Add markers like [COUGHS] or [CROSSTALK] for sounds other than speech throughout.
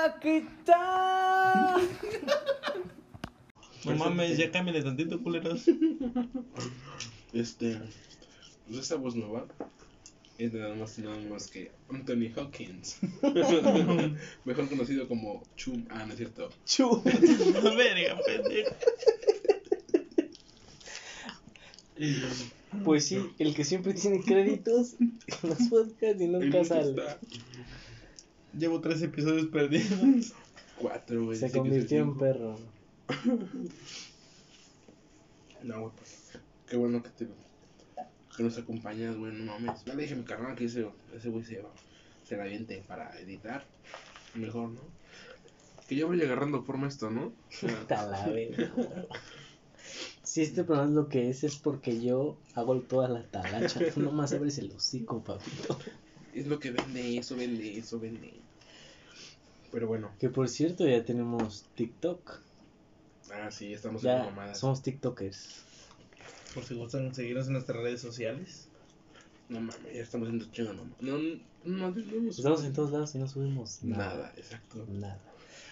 va a quitar. [LAUGHS] No mames, ya cámbiale tantito, culeros. Este. Pues esta voz nueva es nada más y nada más que Anthony Hawkins. [LAUGHS] Mejor conocido como Chum. Ah, no es cierto. Chu. No [LAUGHS] verga, pendejo. Pues sí, el que siempre tiene créditos en los podcasts y nunca sale. está Llevo tres episodios perdidos. [LAUGHS] Cuatro, güey. Se convirtió en perro. No, güey, pues. Qué bueno que te. Que nos acompañas, güey, no mames. Ya le dije a mi carnal que ese ese güey se, se la aviente para editar. Mejor, ¿no? Que ya vaya agarrando forma esto, ¿no? Puta [LAUGHS] la verga. Si este programa es lo que es, es porque yo hago toda la talacha. Tú nomás abres el hocico, papito. Es lo que vende, eso vende, eso vende. Pero bueno, Que por cierto, ya tenemos TikTok. ah, sí, estamos en Ya mamadas. somos TikTokers. Por si gustan seguirnos en nuestras redes sociales. No mames, ya estamos haciendo chingo, no No, no, no, no, no Estamos en todos lados y no subimos nada. Nada, exacto. Nada.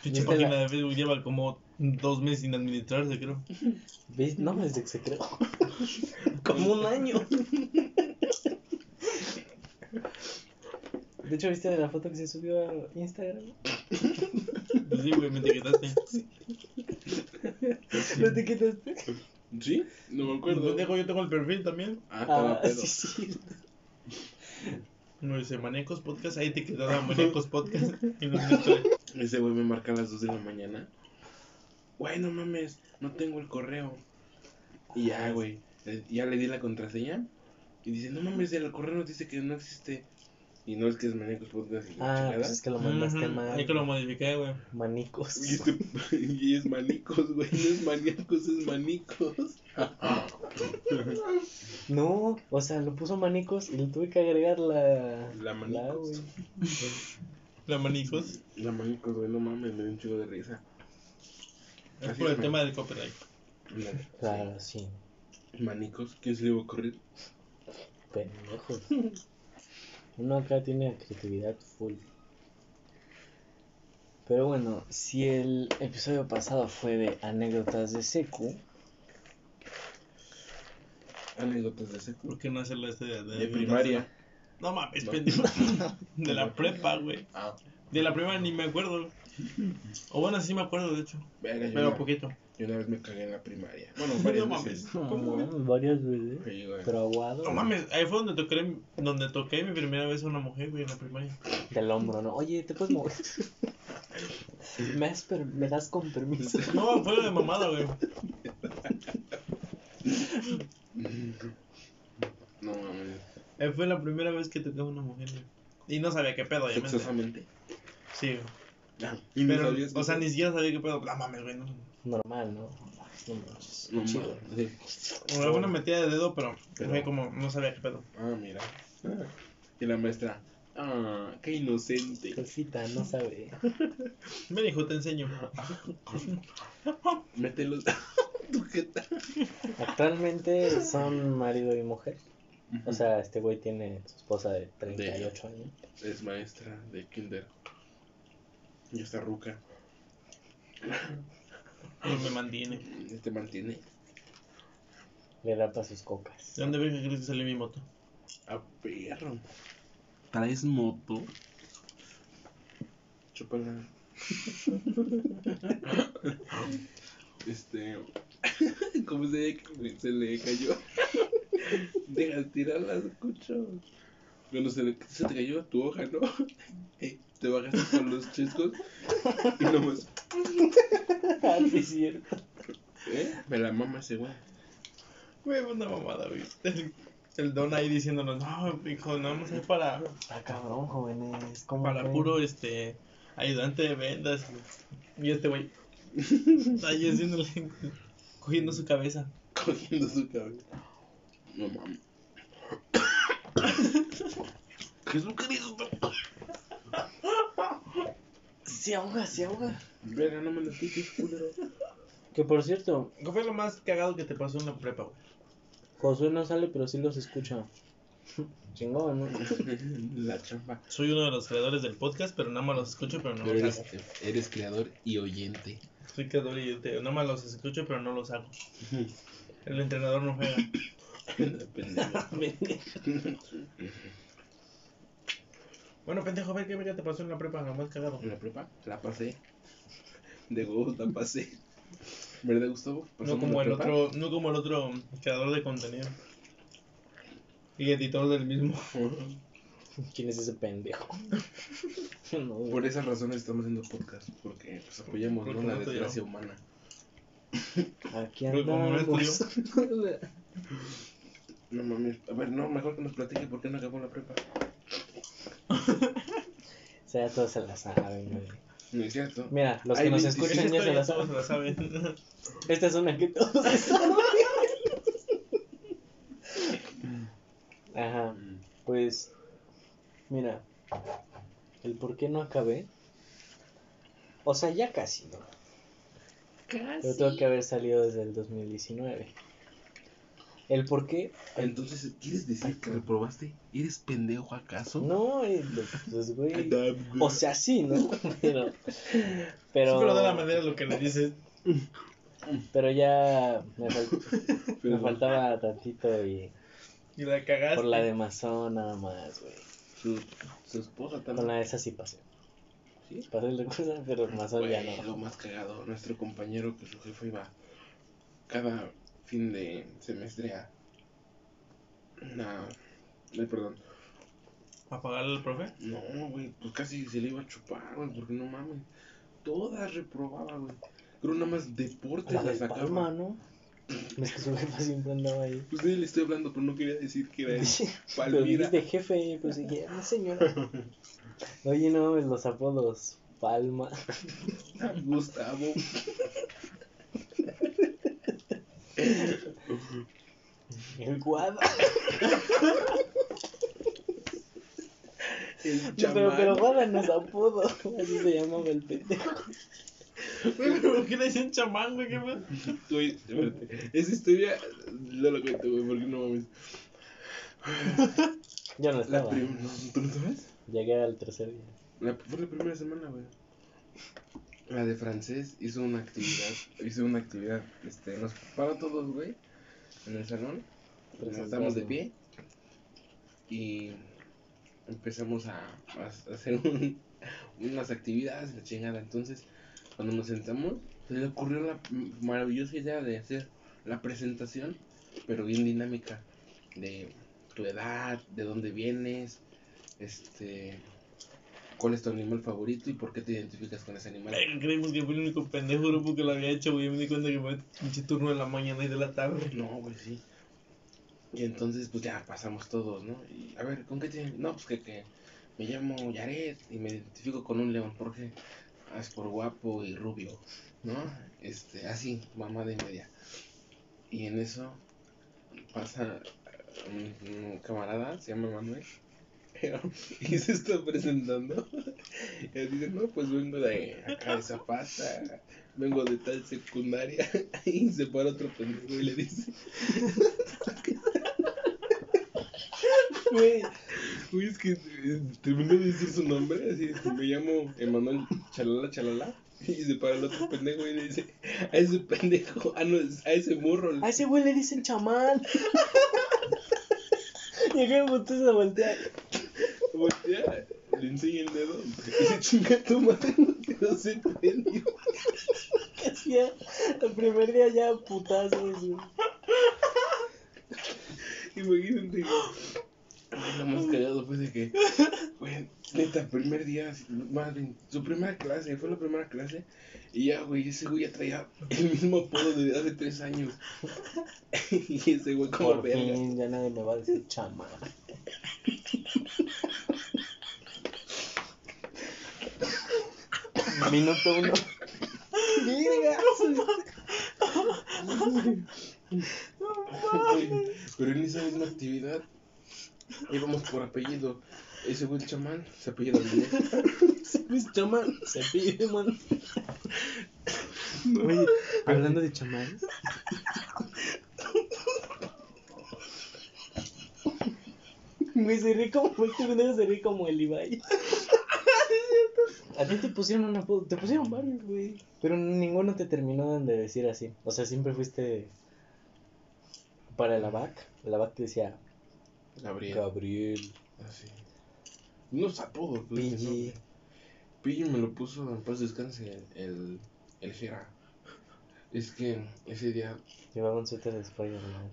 Pinche ¿Viste página la- de Facebook lleva como dos meses sin administrarse, creo. ¿Ves? No, desde que se creó. [LAUGHS] Como un año. [LAUGHS] De hecho, ¿viste la foto que se subió a Instagram? Pues sí, güey, me etiquetaste. ¿No te quitaste? ¿Sí? No me acuerdo. Pendejo, yo tengo el perfil también. Ah, Ah, pedo. sí, sí. No dice Manecos Podcast, ahí etiquetada Manecos Podcast. Y no Ese güey me marca a las 2 de la mañana. Güey, no mames, no tengo el correo. Y ya, güey, le- ya le di la contraseña. Y dice, no mames, el correo nos dice que no existe. Y no es que es Manecos Podcast y la Ah, chingada. pues es que lo mandaste Ujú, mal. Ahí que lo modifiqué, güey. Manicos. Y, este- [LAUGHS] y es manicos, güey, no es maníacos, es manicos. [LAUGHS] No, o sea, lo puso manicos y le tuve que agregar la. La manicos. güey. La Manicos. La manicos, güey, no mames, me dio un chico de risa. Es Así por el tema del copyright. Claro, sí. Manicos, ¿quién se le iba a ocurrir? Pendejos. [LAUGHS] Uno acá tiene creatividad full. Pero bueno, si el episodio pasado fue de anécdotas de Secu, Anécdotas de secu. ¿Por qué no hacerlo este de, De primaria. No mames, No. pendejo. [LAUGHS] De la [LAUGHS] prepa, güey. Ah, De la primaria ni me acuerdo. O bueno, sí me acuerdo, de hecho. verga, yo Pero poquito. Yo una vez me cagué en la primaria. Bueno, [LAUGHS] varias No veces. ¿Cómo, güey? varias veces, Sí, güey. pero aguado. No mames, ahí fue donde toqué, donde toqué mi primera vez a una mujer, güey, en la primaria. Del hombro, ¿no? Oye, ¿te puedes mover? [LAUGHS] ¿Me, das per- ¿Me das con permiso? No, fue de mamada, güey. No mames. Ahí fue la primera vez que toqué a una mujer, güey. Y no sabía qué pedo, obviamente. Sexosamente. Sí, güey. Ah, y no Pero, sabías o sea, ni siquiera sabía qué pedo. No mames, güey. No. Normal, ¿no? No chido. mames. sí. Fue una metida de dedo, pero, Pero- fue como, no sabía qué pedo. Ah, mira. Y la maestra. Ah, qué inocente. Cosita, no sabe. [LAUGHS] Me dijo, te enseño. [LAUGHS] Mételos. [LAUGHS] ¿Tú qué tal? Actualmente son marido y mujer. O sea, este güey tiene su esposa de 38 años. Es maestra de kinder. Y está ruca. Y me mantiene. Este mantiene. Le da para sus cocas. ¿De dónde ves que crees que salió mi moto? A perro. ¿Traes moto? Chúpala. [LAUGHS] este. [LAUGHS] ¿Cómo se, se le cayó? [LAUGHS] Deja de tirarla, escucho. Cuando se, le, se te cayó tu hoja, ¿no? Eh, te bajaste con los chescos y nomás. [LAUGHS] Ah, sí, es cierto. ¿Eh? Me la mama ese güey. Güey, una mamada, güey. El, el don ahí diciéndonos, no, hijo, no vamos a ir para, Ah, cabrón, jóvenes. ¿Cómo para puro, este, ayudante de ventas. Y este güey, ahí haciéndole, cogiendo su cabeza. cogiendo su cabeza. No mames. [LAUGHS] ¿Qué es lo que dijo? Se ahoga, se ahoga. Verga, no me lo piques, culero. [LAUGHS] Que por cierto, ¿Qué fue lo más cagado que te pasó en la prepa, güey? Josué no sale, pero sí los escucha. [LAUGHS] Chingón, ¿no? La chamba. Soy uno de los creadores del podcast, pero nada más los escucho, pero no Pero los eres, hago. eres creador y oyente. Soy creador y te- nada más los escucho, pero no los hago. [LAUGHS] El entrenador no juega. Pendejo. Bueno, pendejo, a ver qué verga te pasó en la prepa, jamás cagado. En la prepa la pasé. De huevos la pasé. ¿Verdad, Gustavo? No ¿Pasamos como la el prepa? otro, no como el otro creador de contenido. Y editor del mismo. [LAUGHS] ¿Quién es ese pendejo? [LAUGHS] No. Por esas razones estamos haciendo podcast. Porque pues, apoyamos ¿no? La desgracia humana. Aquí Pero como no andamos. [LAUGHS] No mames. A ver, no, mejor que nos platique por qué no acabó la prepa. [LAUGHS] O sea, todos se la saben, güey. No es cierto. Mira, los Hay que nos 26 escuchan ya se la todos saben. la saben. [LAUGHS] Esta es una que todos se [LAUGHS] saben. Ajá, pues, mira, el por qué no acabé. O sea, ya casi, ¿no? Yo tengo que haber salido desde el 2019. El por qué, Entonces, ¿quieres decir que reprobaste? ¿Eres pendejo acaso? no, pues, [LAUGHS] güey. O sea, sí, ¿no? [LAUGHS] Pero, Sí, pero, de la manera lo que le dices. pero ya me, fal- [LAUGHS] me faltaba tantito y Y la cagaste. por la de masón nada más, güey. Su, su esposa Con también. la de esa sí pasé. ¿Sí? Pasé el recurso, pero el masón ya no. Lo más cagado, nuestro compañero que su jefe iba cada fin de semestre a. Una. Ay, perdón. ¿A pagarle al profe? No, güey, pues casi se le iba a chupar, güey, porque no mames. Todas reprobaba, güey. Creo nada más deportes La la, de sacaba. Palma, ¿no? Es que su jefa siempre andaba ahí. Pues de él estoy hablando, pero no quería decir que era él. Pero Palmira. dijiste jefe, pues dije, no señora. Oye, no, mames, los apodos. Palma. [LAUGHS] Gustavo. [LAUGHS] El guada. El pero, pero guada no es apodo. Así se llamaba el pendejo. Güey, ¿Por qué le dicen chamán, güey? ¿Qué más? Güey, espérate. Esa historia no la cuento, güey, porque no mames. Yo no La estaba. ¿Tú no sabes? Llegué al tercer día. La, fue la primera semana, güey. La de francés hizo una actividad, hizo una actividad, este, nos paró todos, güey, en el salón, nos estamos de pie y empezamos a, a hacer un- unas actividades, la chingada. Entonces, cuando nos sentamos, se le ocurrió la maravillosa idea de hacer la presentación, pero bien dinámica, de tu edad, de dónde vienes, este, cuál es tu animal favorito y por qué te identificas con ese animal. Verga, Creímos que fue el único pendejo grupo que lo había hecho, güey. Me di cuenta que fue un pinche turno de la mañana y de la tarde. No, güey, sí. Y entonces, pues ya pasamos todos, ¿no? Y a ver, ¿con qué te.? No, pues que, que me llamo Yaret y me identifico con un león. ¿Por qué? Ah, es por guapo y rubio, ¿no? Este, así, mamá de media. Y en eso pasa un, un camarada, se llama Manuel. [LAUGHS] Y se está presentando. [LAUGHS] Y dice, no, pues vengo de acá de Zapata, vengo de tal secundaria. [LAUGHS] Y se para otro pendejo y le dice, güey, güey, es que eh, terminó de decir su nombre, así, me llamo Emanuel Chalala Chalala. Y se para el otro pendejo y le dice, a ese pendejo, ah, no, a ese morro. A ese güey le dicen chamán. y acá me a voltear. Voltea, le enseña el dedo y se [LAUGHS] chinga tu madre, no quedó. Que hacía el primer día ya putazos, güey. Imagínate. Lo más cagado fue de que, güey, neta, primer día, más bien, su primera clase, fue la primera clase, y ya, güey, ese güey ya traía el mismo apodo desde hace tres años. [LAUGHS] y ese güey como Por verga. fin, ya nadie me va a decir chamán. Minuto uno. Güey, Pero en esa misma actividad íbamos por apellido. Ese güey el chamán se apellida Avilés. Ese güey es chamán. Se pide, man. Oye, hablando de chamán. Se ríe como, este se ríe como el Ibai. [LAUGHS] A ti te pusieron una foto, te pusieron varios, güey. Pero ninguno te terminó de decir así. O sea, siempre fuiste para la VAC. La VAC te decía Gabriel. Gabriel. Así. Unos apodos, pues, Pille. ¿no? Pille me lo puso en paz descanse el, el Jera. Es que ese día Llevaba un suéter de Spider-Man.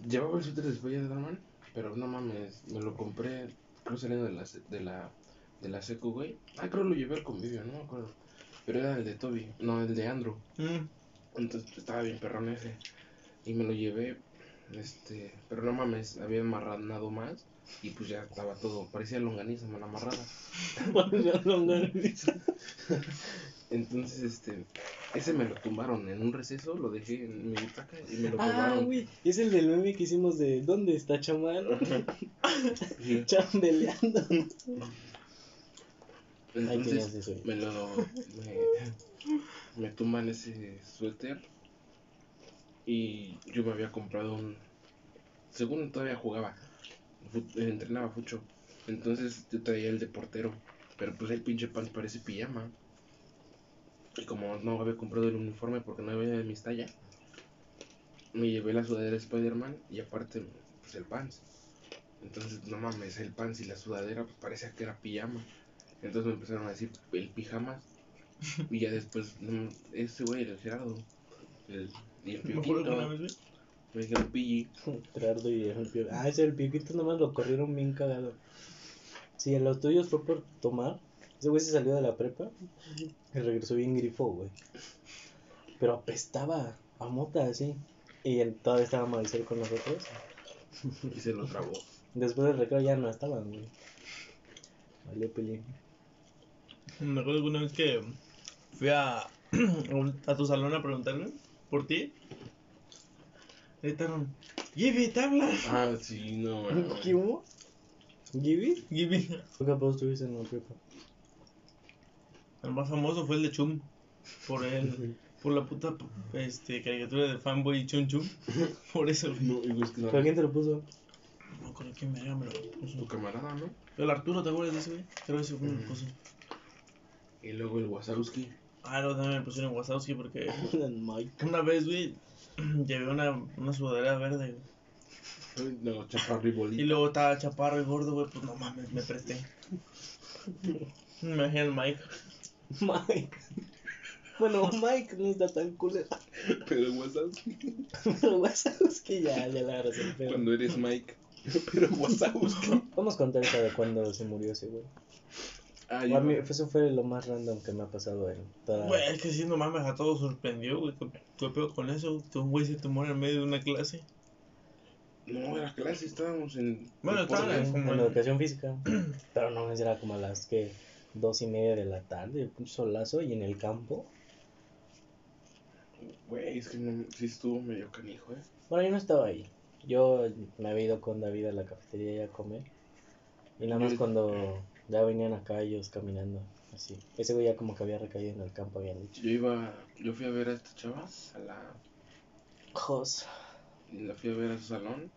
[LAUGHS] llevaba el suéter de Spider-Man, pero no mames, me lo compré, creo saliendo de la, de la, de la secu, güey. Ah, creo lo llevé al convivio, no me acuerdo. Pero era el de Toby, no, el de Andrew. Mm. Entonces estaba bien perrón ese. Y me lo llevé, este, pero no mames, había amarranado más. Y pues ya estaba todo, parecía longaniza mal amarrada. [LAUGHS] [LAUGHS] Entonces, este, ese me lo tumbaron en un receso, lo dejé en mi butaca y me lo ah, tumbaron. güey. Es el del meme que hicimos de ¿Dónde está chamán? [LAUGHS] Sí. Chambeleando. Entonces, eso. me lo, me, me tumban ese suéter y yo me había comprado un, según todavía jugaba, entrenaba mucho, entonces yo traía el de portero, pero pues el pinche pan parece pijama. Y como no había comprado el uniforme porque no había de mis tallas, me llevé la sudadera de Spider-Man y aparte pues el pants. Entonces, no mames, el pants y la sudadera pues parecía que era pijama. Entonces me empezaron a decir el pijamas. Y ya después, no, ese güey, el Gerardo. El, y el Me dijeron pilli. Gerardo y el Pio- Ah, ese el Pioquito nomás lo corrieron bien cagado. Sí, en los tuyos fue por tomar. Ese güey se salió de la prepa y regresó bien grifo, güey. Pero apestaba a mota, así. Y él todavía estaba Maricel con nosotros. Y se lo trabó. Después del recreo ya no estaban, güey. Valió peli. Me acuerdo que una vez que fui a, a [CLEARS THROAT] a tu salón a preguntarle por ti. Gritaron, Gibby, te habla. Ah, sí, no, mames. [LAUGHS] ¿Qué hubo? ¿Gibby? Gibby. ¿Qué capaz estuviste en la prepa? El más famoso fue el de Chum. Por el, [LAUGHS] por la puta este, caricatura de fanboy Chum Chum. [LAUGHS] Por eso, güey. No, y güey, es que no. ¿Pero quién te lo puso? No creo que me me lo puso. Tu camarada, ¿no? El Arturo, ¿te acuerdas de ese, güey? Creo que ese fue el que me lo puso. Y luego el Wazowski. Ah, no, también me pusieron Wazowski porque Mike. una vez, güey, [CLEARS THROAT] llevé una, una sudadera verde, güey. No, chaparro y Y bolita. luego estaba chaparro y gordo, güey, pues no mames, me presté. Me imagino el Mike. Mike. Bueno, Mike no está tan culero. Pero Wazowski. Pero Wazowski ya, ya la agarras el pedo. Cuando eres Mike. Pero Wazowski. Vamos a contar esa de cuando se murió ese güey. Ah, A mí, eso fue lo más random que me ha pasado en toda... Güey, es que si no mames, a todos sorprendió, güey. ¿Qué, qué pedo con eso? Que un güey se te muere en medio de una clase. No, era clase, estábamos en. Bueno, deportes. en- como en en- educación física. [CLEARS THROAT] Pero no, era como a las que dos y media de la tarde, un solazo y en el campo. Güey, es que no, sí estuvo medio canijo, eh. Bueno, yo no estaba ahí. Yo me había ido con David a la cafetería a comer. Y nada más Yo- cuando ya venían acá ellos caminando, así. Ese güey ya como que había recaído en el campo, habían dicho. Yo iba. Yo fui a ver a esta chava, a la. Jos. y la fui a ver a su salón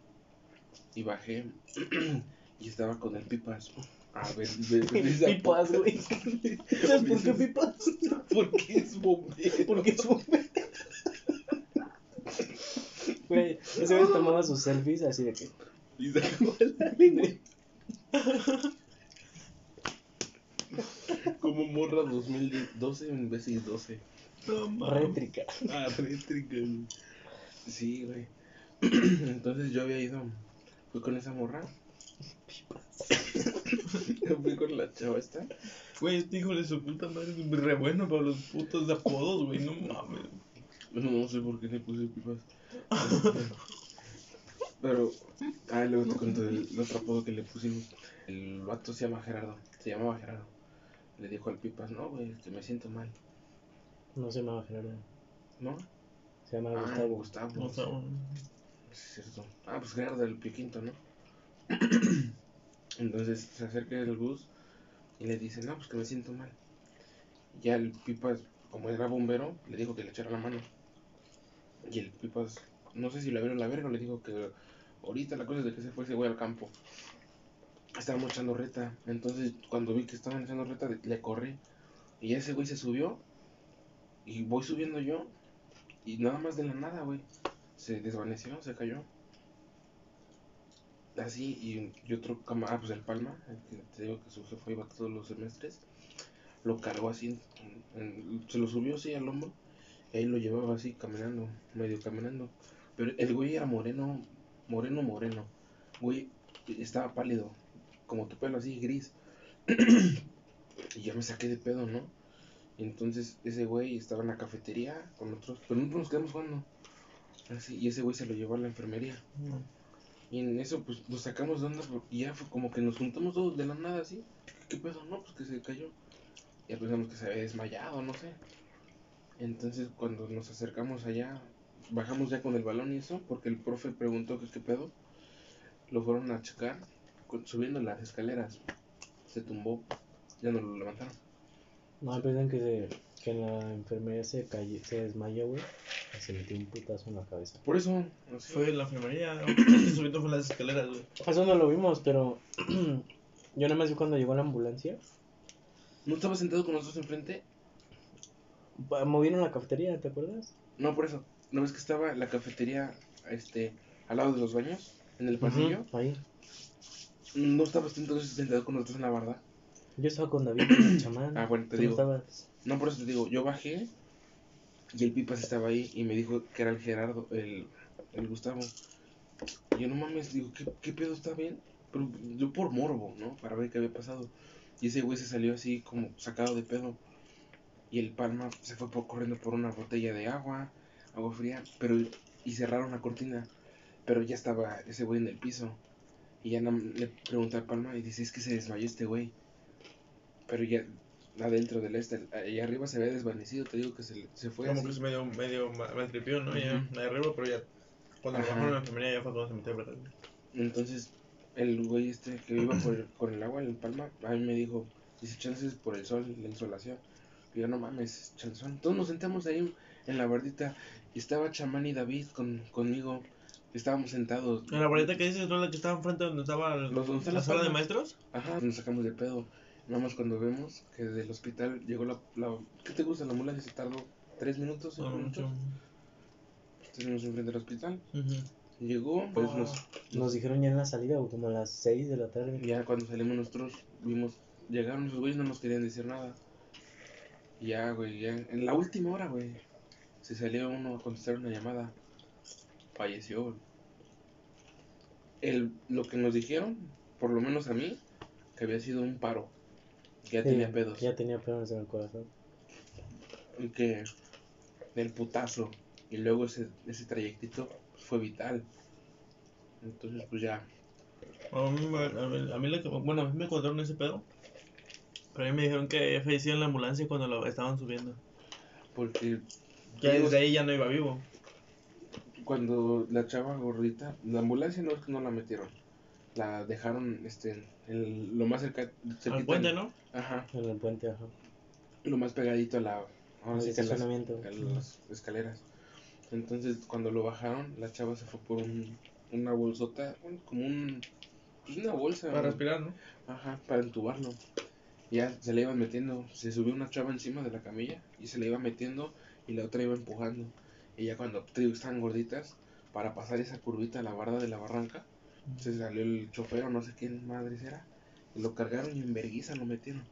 y bajé [CLEARS THROAT] y estaba con el pipas. A ver, [LAUGHS] Pipas, güey. ¿Sabes por qué pipas? [LAUGHS] Porque es bombero. Porque es un Güey, ese güey tomaba sus selfies así de que. Y sacó la [LAUGHS] lengua. [LAUGHS] Como morra 2012 en vez de 12. No. Rétrica. Ah, rétrica. Sí, güey. [CLEARS THROAT] Entonces yo había ido. Fui con esa morra. [LAUGHS] Fui con la chava esta. Güey, este hijo de su puta madre es re bueno para los putos de apodos, güey. No mames. No, no sé por qué le puse pipas. [LAUGHS] Pero, ah, luego te cuento el, el otro apodo que le pusimos. El vato se llama Gerardo, se llamaba Gerardo. Le dijo al pipas, no, güey, que me siento mal. No se llamaba Gerardo. ¿No? Se llama Ah, Gustavo. Gustavo. No sé, güey. Sí, es cierto. Ah, pues Gerardo el Piquinto, ¿no? [CLEARS THROAT] Entonces se acerca el bus y le dice, no, pues que me siento mal. Ya el Pipas, como era bombero, le dijo que le echara la mano. Y el Pipas, no sé si le abrió la verga o le dijo que ahorita la cosa es de que se fue ese güey al campo. Estábamos echando reta. Entonces, cuando vi que estaban echando reta, le- corrí. Y ese güey se subió. Y voy subiendo yo. Y nada más de la nada, güey. Se desvaneció, se cayó. Así, y, y otro camarada, ah, pues el Palma, el que te digo que su jefe iba todos los semestres. Lo cargó así, se lo subió así al hombro. Y ahí lo llevaba así, caminando, medio caminando. Pero el güey era moreno, moreno, moreno. Güey, estaba pálido, como tu pelo así, gris. [CLEARS THROAT] y ya me saqué de pedo, ¿no? Y entonces ese güey estaba en la cafetería con otros, pero nosotros nos quedamos jugando. Así, y ese güey se lo llevó a la enfermería. Y en eso, pues nos sacamos de onda por- y ya fue como que nos juntamos todos de la nada así. ¿Qué pedo? No, pues que se cayó. Ya pensamos que se había desmayado, no sé. Entonces, cuando nos acercamos allá, bajamos ya con el balón y eso, porque el profe preguntó que qué pedo. Lo fueron a checar subiendo las escaleras. Se tumbó, ya no lo levantaron. No, piensan que, se, que la enfermería se cayó, se desmayó, güey. y Se metió un putazo en la cabeza. Por eso, así. Fue en la enfermería, [CLEARS THROAT] subiendo fue las escaleras, güey. Eso no lo vimos, pero [CLEARS THROAT] yo nada más vi cuando llegó la ambulancia. ¿No estaba sentado con nosotros enfrente? Movieron la cafetería, ¿te acuerdas? No, por eso. ¿No ves que estaba la cafetería este, al lado de los baños? En el pasillo. Ahí. ¿No estabas tú entonces sentado con nosotros en la barda? Yo estaba con David, el chamán. [COUGHS] Ah, bueno, te ¿Tú no digo. estabas? No, por eso te digo, yo bajé y el Pipas estaba ahí y me dijo que era el Gerardo, el, el Gustavo. Y yo no mames, digo, ¿qué, qué pedo está bien? Pero yo por morbo, ¿no? Para ver qué había pasado. Y ese güey se salió así como sacado de pedo. Y el Palma se fue por- corriendo por una botella de agua, agua fría, pero y cerraron la cortina. Pero ya estaba ese güey en el piso. Y ya le pregunté al Palma y dice, es que se desmayó este güey. Pero ya adentro del este, allá arriba se había desvanecido, te digo que se, se fue Como así. que se medio, medio maltripió, ¿no? Ya, Ujú. ahí arriba, pero ya. Cuando bajaron a la enfermería ya fue cuando se metió a verdad. Entonces, el güey este que iba por con el agua, el palma, a mí me dijo, dice, chances por el sol, la insolación. Y yo, no mames, chanzón. Todos nos sentamos ahí en la bardita y estaba Chamán y David con, conmigo. Estábamos sentados. En la varita que dices, ¿no? La que estaba enfrente donde estaba el- Los la la sala de maestros. Ajá, nos sacamos de pedo. Nada más cuando vemos que del hospital llegó la... la ¿Qué te gusta? La ambulancia se tardó tres minutos, cinco No, minutos. mucho. Estuvimos enfrente del hospital. Llegó, pues nos, Nos dijeron ya en la salida, o como a las 6 de la tarde. Ya cuando salimos nosotros, vimos, llegaron esos güeyes, no nos querían decir nada. Ya, güey, ya, en la última hora, güey, se salió uno a contestar una llamada. Falleció. El, lo que nos dijeron, por lo menos a mí, que había sido un paro. Que ya Sí, tenía pedos. Ya tenía pedos en el corazón. Y que del putazo. Y luego ese, ese trayectito pues, fue vital. Entonces, pues ya. A mí, me- a mí, a mí la que- bueno, a mí me contaron ese pedo. Pero a mí me dijeron que falleció en la ambulancia cuando lo estaban subiendo. Porque Que desde ahí ya no iba vivo. Cuando la chava gordita, la ambulancia no es que no la metieron, la dejaron este, en lo más cerca, Al puente, ¿no? Ajá, En el puente, ajá. lo más pegadito a la, ahora sí las, estacionamiento. a las escaleras. Entonces cuando lo bajaron, la chava se fue por un, una bolsota, un- como un, pues una bolsa. Para ¿no? respirar, ¿no? Ajá, para entubarlo. Ya se le iban metiendo, se subió una chava encima de la camilla y se le iba metiendo y la otra iba empujando. Y ya cuando te digo, estaban gorditas, para pasar esa curvita a la barda de la barranca, se salió el chofer o no sé quién madres era, y lo cargaron y en verguiza lo metieron.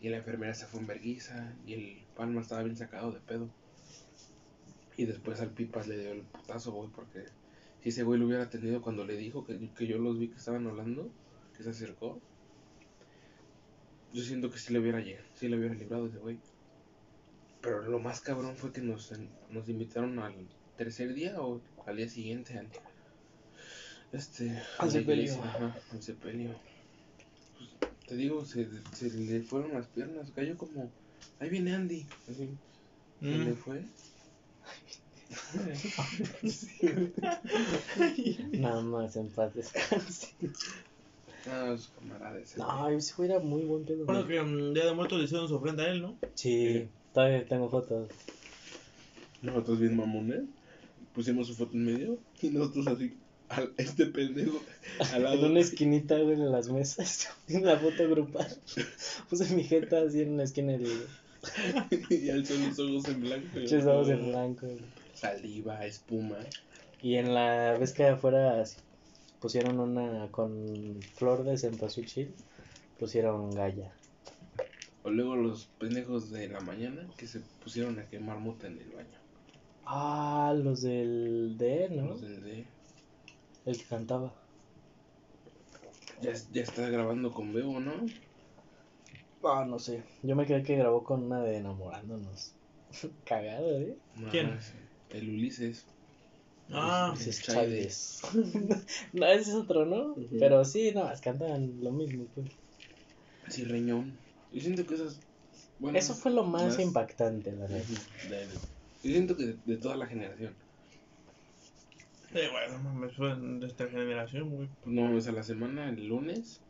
Y la enfermera se fue en verguiza y el palma estaba bien sacado de pedo. Y después al pipas le dio el putazo, güey, porque si ese güey lo hubiera tenido cuando le dijo que, que yo los vi que estaban hablando, que se acercó, yo siento que sí le hubiera llegado, sí le hubiera librado ese güey. Pero lo más cabrón fue que nos, nos invitaron al tercer día o al día siguiente al este Al sepelio. ajá, al sepelio. Pues, te digo, se, se le fueron las piernas, cayó como ahí viene Andy, así, se Mm. le fue. [LAUGHS] Nada más en paz descanse. Ah, su camarada ese. No, ese güey era muy buen pedo. Bueno, que mm, Día de Muertos le hicieron su ofrenda a él, ¿no? Sí, todavía tengo fotos. Nosotros bien mamones, pusimos su foto en medio y nosotros así. al, este pendejo al lado. En una esquinita, güey, en las mesas. [LAUGHS] En la foto grupal. Puse mi jeta así en una esquina y [LAUGHS] y alzó los ojos en blanco. Muchos ojos en blanco. güey. Saliva, espuma. Y en la vez que afuera pusieron una con flor de cempasúchil, pusieron galla. O luego los pendejos de la mañana que se pusieron a quemar mota en el baño. Ah, los del D, ¿no? Los del D. El que cantaba. Ya, ya está grabando con Bebo, ¿no? Ah, no sé. Yo me creí que grabó con una de enamorándonos. [LAUGHS] Cagado, ¿eh? No, ¿Quién? es El Ulises. Ah, Ulises Chávez. [LAUGHS] no, ese es otro, ¿no? Pero sí, no, cantan lo mismo. pues. Así reñón. Yo siento que esas. bueno, Eso fue lo más, impactante, la verdad. yo siento que de, de toda la generación. eh, bueno, mames, fue de esta generación, güey. No mames, a la semana, el lunes,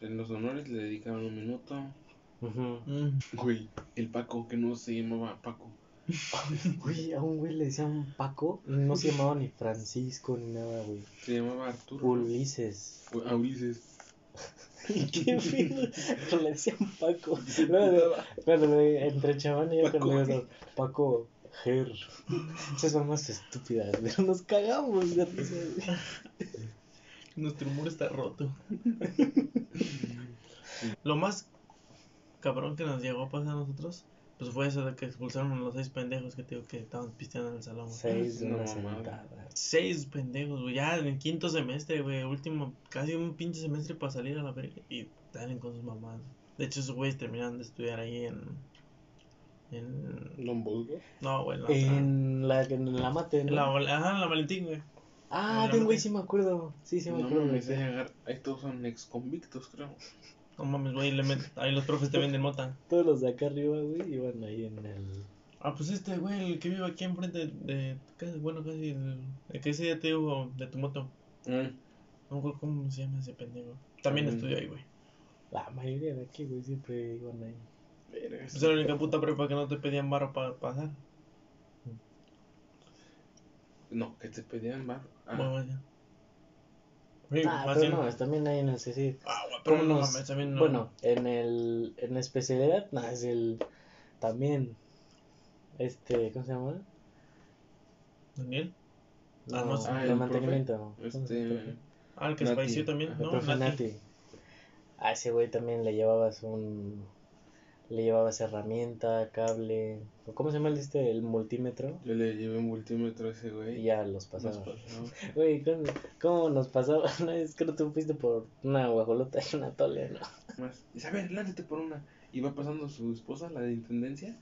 en los honores le dedicaron un minuto. Mm. Güey, el Paco, que no se llamaba Paco. [LAUGHS] Güey, a un güey le decían Paco, no se llamaba ni Francisco ni nada, güey. Se llamaba Arturo. Ulises. Güey, A Ulises. [LAUGHS] ¿Qué pedo? Le decían Paco. Luego, le- entre chamán y yo Paco. cuando le decían, Paco Ger. Esas son más estúpidas, pero nos cagamos de risa, güey. Nuestro humor está roto. [LAUGHS] Lo más cabrón que nos llegó a pasar a nosotros, pues fue eso de que expulsaron a los seis pendejos que te digo que estaban pisteando en el salón. güey. Seis de No, una mamá. sentada. Seis pendejos, güey. Ya en el quinto semestre, güey. Último, casi un pinche semestre para salir a la verga. Y salen con sus mamás. De hecho, esos güeyes terminaron de estudiar ahí en. En. Bosco. No, güey, en la. En la, en la mate, en ¿no? la, ajá, en la Valentín, güey. Ah, de un güey sí me acuerdo. Sí, sí me no acuerdo. mames, güey. ahí todos son ex convictos, creo. No mames, güey. le met- Ahí los profes te venden mota. Todos los de acá arriba, güey, iban ahí en el... Ah, pues este, güey, el que vive aquí enfrente de. casi- bueno, casi. El, el que ese te digo de tu moto. Mm. No me acuerdo cómo se llama ese pendejo. También También. estudió ahí, güey. La mayoría de aquí, güey, siempre iban ahí. Verga, Esa es la única puta prepa que no te pedían barro para pasar. No, que te pedían bar. Ah, Bueno, vaya. Sí, Ah, más pero bien- no, es también ahí en el CC. Ah, pero ¿Cómo no mames, también no. Bueno, en el... En especialidad, no, es el... También... Este, ¿cómo se llama? Daniel. No, Ah, no sé. Ah, el mantenimiento. ¿Cómo se llama el este. Ah, el que se falleció también, El ¿no? profe Nati. Nati. A ese güey también le llevabas un... Le llevabas herramienta, cable... ¿o ¿Cómo se llama el este? El multímetro. Yo le llevé un multímetro a ese güey. Y ya los pasaba. [LAUGHS] Güey, ¿cómo, cómo nos pasaba? [LAUGHS] Una vez creo que tú fuiste por una guajolota y una tole, ¿no? Más. Dice, a ver, lánzate por una. Y va pasando su esposa, la de intendencia.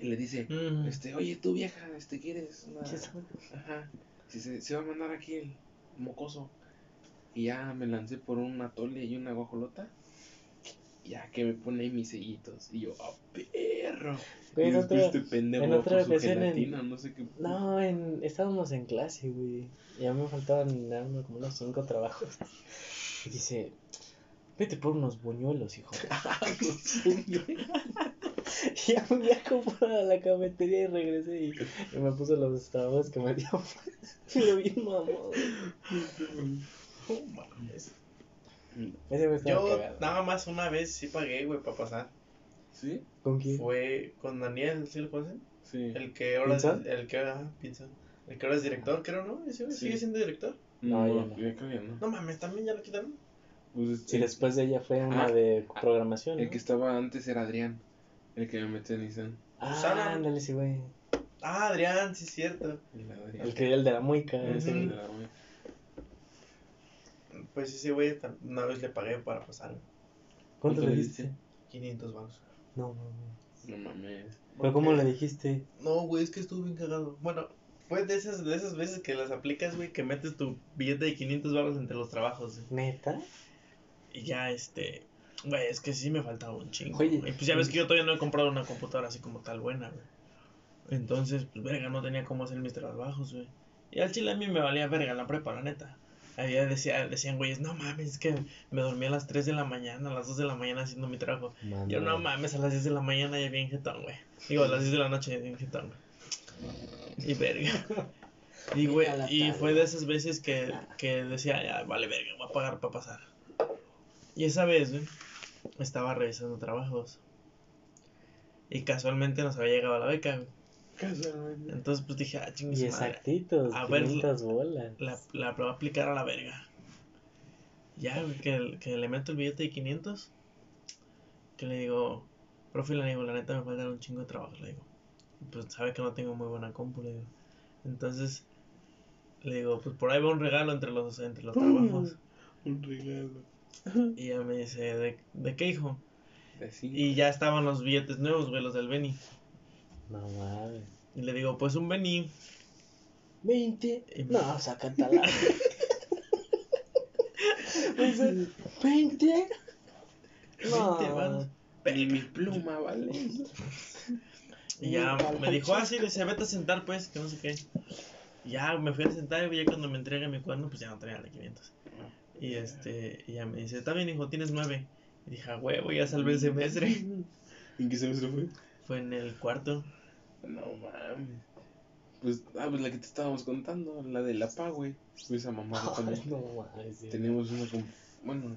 Y le dice, Mm. este, oye, tú vieja, este, ¿quieres una...? Ajá. Si se, se va a mandar aquí el mocoso. Y ya me lancé por una tole y una guajolota. Ya que me pone ahí mis sellitos. Y yo, ¡ah, perro! Güey, y en otra- este pendejo en otra ocasión en- no sé qué. No, en, estábamos en clase, güey. Y a mí me faltaban eran como unos cinco trabajos. Y [LAUGHS] dice, vete por unos buñuelos, hijo. y [LAUGHS] [LAUGHS] ya me fui a la cafetería y regresé y, y me puse los trabajos que me dio. Pero bien mamón. No mames. Ese Yo cagado. nada más una vez sí pagué, güey, para pasar. ¿Sí? ¿Con quién? Fue con Daniel, ¿sí lo conocen? Sí. El que ahora es, el que ajá, Pinzón. El que ahora es director, creo, ¿no? Ese güey Sí. sigue siendo director. No, ya no. yo creo que no. No mames, también ya lo quitaron. Pues, este, Sí, después de ella fue una Ah, de programación. El ¿no? que estaba antes era Adrián. El que me metió en Nissan. Ah, ándale, sí, güey. Ah, Adrián, sí es cierto. El Adrián. El que el de la muica. Ese. El de la wea. Pues ese güey una vez le pagué para pasar. ¿Cuánto ¿Cuánto le diste? 500 baros. No, no, no. No mames. ¿Pero cómo le dijiste? No, güey, es que estuvo bien cagado. Bueno, fue de esas, de esas veces que las aplicas, güey, que metes tu billete de 500 baros entre los trabajos. güey. ¿Neta? Y ya, este... Güey, es que sí me faltaba un chingo. Oye. güey. pues ya ves que yo todavía no he comprado una computadora así como tal buena, güey. Entonces, pues verga, no tenía cómo hacer mis trabajos, güey. Y al chile a mí me valía verga la prepa, la neta. Había decía, decían, güeyes, no mames, es que me dormí a las 3 de la mañana, a las 2 de la mañana haciendo mi trabajo. Yo no mames, a las 10 de la mañana ya bien jetón, güey. Digo, a las 10 de la noche ya bien jetón, güey. Y verga. Y, [LAUGHS] güey, y fue de esas veces que, que decía, ya, vale, verga, voy a pagar para pasar. Y esa vez, güey, estaba revisando trabajos. Y casualmente nos había llegado la beca, güey. Casualmente. Entonces, pues dije, ah, chingue Y exactitos, a ver, bolas. La, la, voy a aplicar a la verga. Ya, güey, que, que le meto el billete de 500. Que le digo, profe, le digo, la neta me falta un chingo de trabajo, le digo. Pues sabe que no tengo muy buena compu, le digo. Entonces, le digo, pues por ahí va un regalo entre los, entre los trabajos. un regalo. Y ella me dice, ¿de, de qué hijo? y ya estaban los billetes nuevos, güey, los del Beni. No mames. Y le digo, pues un Beni. 20. No, saca la. [LAUGHS] 20. No. Ni mi pluma, vale. Y ya me dijo, ah, sí, dice, vete a sentar, pues, que no sé qué. ya me fui a sentar y ya cuando me entrega mi cuaderno, pues ya no tenía de 500. Y este, y ya me dice, está bien, hijo, tienes nueve. Y dije, ah, huevo, ya salvé el [LAUGHS] semestre. ¿En qué semestre fue? Fue en el cuarto. No mames. Pues, ah, pues la que te estábamos contando, la de la PA, güey. Pues esa mamá también. No mames. Tenemos una. Bueno.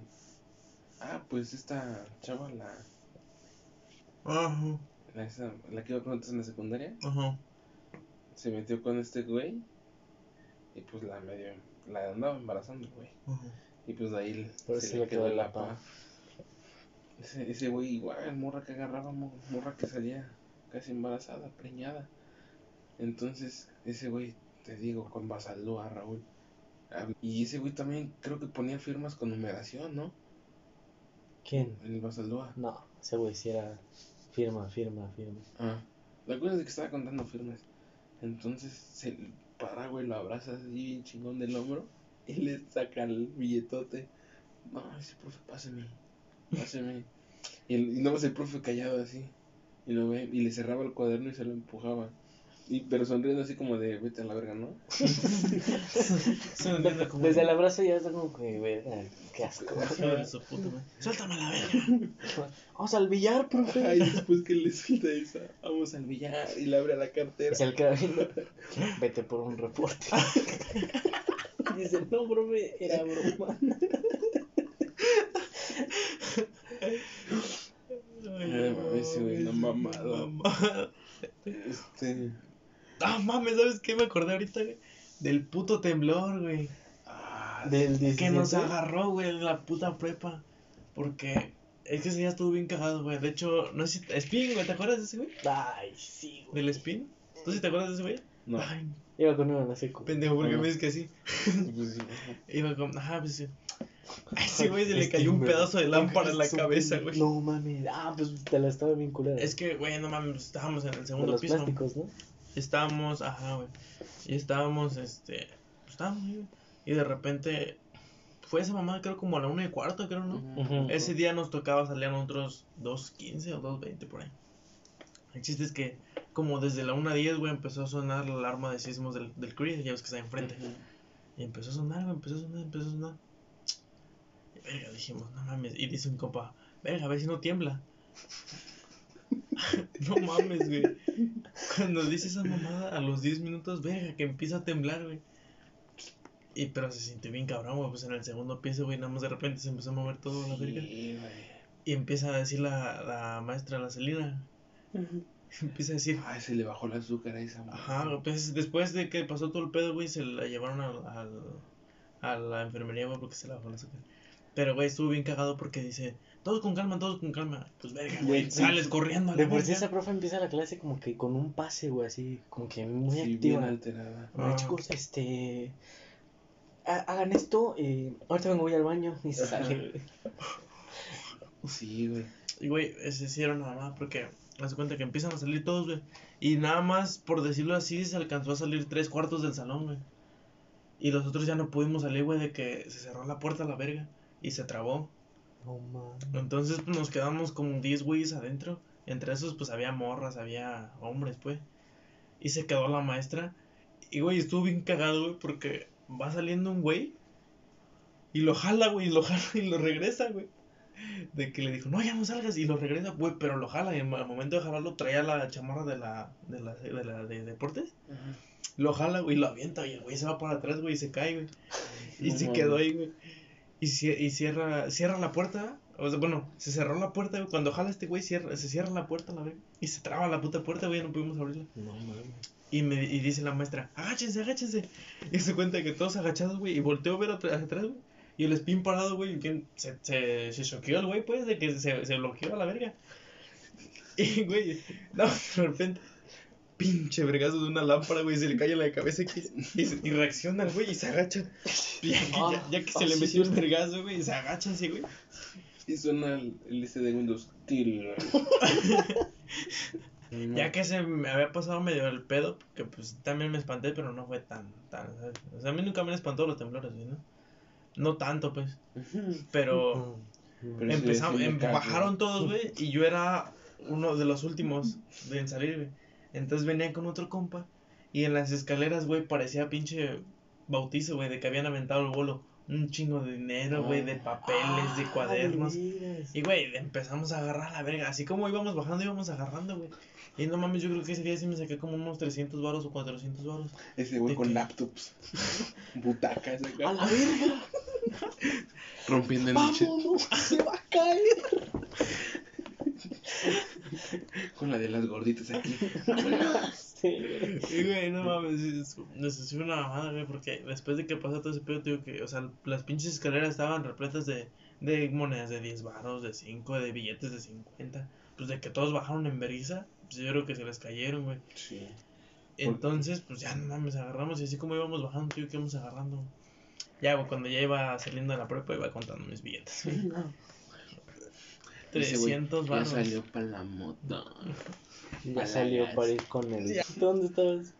Ah, pues esta chava, la. Ajá. La, esa, la que iba con nosotros en la secundaria. Ajá. Se metió con este güey. Y pues la medio. La andaba embarazando, güey. Ajá. Y pues de ahí se le quedó la pa. Ese, ese güey igual, morra que agarraba, morra que salía casi embarazada, preñada. Entonces, ese güey, te digo, con Basaldúa, Raúl. Y ese güey también creo que ponía firmas con numeración, ¿no? ¿Quién? El Basaldúa. No, ese güey sí era firma, firma, firma. Ah, la cosa es que estaba contando firmas. Entonces se para, güey, lo abraza así bien chingón del hombro y le saca el billetote. No, ese profe, páseme, páseme. y, el, y no el profe callado así. Y lo ve, y le cerraba el cuaderno y se lo empujaba. Y, pero sonriendo así como de vete a la verga, ¿no? [LAUGHS] Desde el abrazo ya está como que verga, qué asco. Suéltame a la verga. [LAUGHS] Vamos al billar, profe. Ay, después que le suelta esa, vamos al billar y le abre la cartera. Y se le queda viendo, vete por un reporte. [LAUGHS] Dice, no, profe, era broma. Güey, una mamada. Este. Ah, mames, ¿sabes qué me acordé ahorita, güey? Del puto temblor, güey. Ah, del 17? Que nos agarró, güey, en la puta prepa. Porque es que ese día estuvo bien cagado, güey. De hecho, no sé si. Spin, güey, ¿te acuerdas de ese, güey? Ay, sí, güey. ¿Del Spin? ¿Tú sí te acuerdas de ese, güey? No. Ay, Iba con uno en la seco. Pendejo, ¿por qué me dices que sí? [LAUGHS] Iba con. Ajá, pues sí. A ese güey se le cayó un pedazo de lámpara en la cabeza, güey. No mames. Ah, pues te la estaba culera. Es que, güey, no mames, estábamos en el segundo de los piso. plásticos, ¿no? Estábamos, ajá, güey. Y estábamos, este. Estábamos, güey. Y de repente. Fue esa mamá, creo, como a la una y cuarto, creo, ¿no? Ese día nos tocaba salir a otros 2.15 o 2.20 por ahí. El chiste es que como desde la 1.10, güey, empezó a sonar la alarma de sismos del, del CRI, ya ves que está enfrente. Y empezó a sonar, güey, empezó a sonar, empezó a sonar. Y verga, dijimos, no mames. Y dice un compa, verga, a ver si no tiembla. [LAUGHS] no mames, güey. Cuando dice esa mamada, a los 10 minutos, verga, que empieza a temblar, güey. Y pero se sintió bien cabrón, güey. Pues en el segundo piso, güey, nada más de repente se empezó a mover todo la verga. Y empieza a decir la, la maestra, la Celina. [LAUGHS] Empieza a decir. Ay, se le bajó el azúcar a esa Ajá, pues después de que pasó todo el pedo, güey, se la llevaron al, a la enfermería, güey, porque se le bajó el azúcar. Pero, güey, estuvo bien cagado porque dice, todos con calma, todos con calma. Pues verga, güey, sales corriendo. A la de por sí esa profe empieza la clase como que con un pase, güey, así, como que muy sí, activa. Bien alterada. Ah. chicos, este. Hagan esto, eh, ahorita vengo voy al baño y se sale, Sí, güey. Y, güey, se hicieron nada más porque Haz cuenta que empiezan a salir todos, güey. Y nada más, por decirlo así, se alcanzó a salir tres cuartos del salón, güey. Y los otros ya no pudimos salir, güey, de que se cerró la puerta a la verga. Y se trabó. Entonces pues, nos quedamos como 10 güeyes adentro. Entre esos, pues había morras, había hombres, pues. Y se quedó la maestra. Y, güey, estuvo bien cagado, güey, porque va saliendo un güey. Y lo jala, güey, y lo jala y lo regresa, güey de que le dijo, no, ya no salgas, y lo regresa, güey, pero lo jala, y al momento de jalarlo traía la chamarra de la, de la, de, la, de deportes, Lo jala, güey, lo avienta y el güey se va para atrás, güey, y se cae, güey. Y No se quedó ahí, güey. Y, y cierra, cierra la puerta. O sea, bueno, se cerró la puerta, güey. Cuando jala este güey, cierra, se cierra la puerta, la verga. Y se traba la puta puerta, güey, no pudimos abrirla. No mames. Y, me, y dice la maestra, agáchense, agáchense. Y se cuenta que todos agachados, güey. Y volteó a ver atrás, güey. Y el spin parado, güey. Se, se, se choqueó el güey, pues, de que se, se bloqueó a la verga. [LAUGHS] Y, güey, no, de repente, pinche vergazo de una lámpara, güey. Se le cae en la cabeza y, y, se- y reacciona el güey y se agacha. Ya que, ya, ya que se le Ah, sí, metió el cierto. vergazo, güey, y se agacha así, güey. Y suena el, el este de Windows. [LAUGHS] Ya que se me había pasado medio el pedo, que pues también me espanté, pero no fue tan, tan, ¿sabes? O sea, a mí nunca me han espantado los temblores, güey, ¿no? No tanto, pues, pero Pero sí, empezamos, sí em- bajaron todos, güey, y yo era uno de los últimos de en salir, güey. Entonces venía con otro compa, y en las escaleras, güey, parecía pinche bautizo, güey, de que habían aventado el bolo. Un chingo de dinero, güey, de papeles, de Ah, cuadernos. Y, güey, empezamos a agarrar la verga. Así como íbamos bajando, íbamos agarrando, güey. Y no mames, yo creo que ese día sí me saqué como unos 300 varos o 400 varos. Ese güey ¿De con laptops. [LAUGHS] Butacas acá. A la verga. Rompiendo en el. Vámonos, se va a caer. [LAUGHS] [LAUGHS] Con la de las gorditas aquí. sí. Y güey, no mames, es una mamada, güey, porque después de que pasó todo ese pedo, digo que, o sea, las pinches escaleras estaban repletas de, de monedas de 10 barros, de 5, de billetes de 50. Pues de que todos bajaron en vergüenza, pues yo creo que se les cayeron, güey. Sí. Entonces, pues ya no mames, agarramos y así como íbamos bajando, tío, que íbamos agarrando. Ya, güey, cuando ya iba saliendo de la prepa iba contando mis billetes. No. 300 baros. Ya salió para la moto. ya salió para ir con el. ¿Dónde estabas?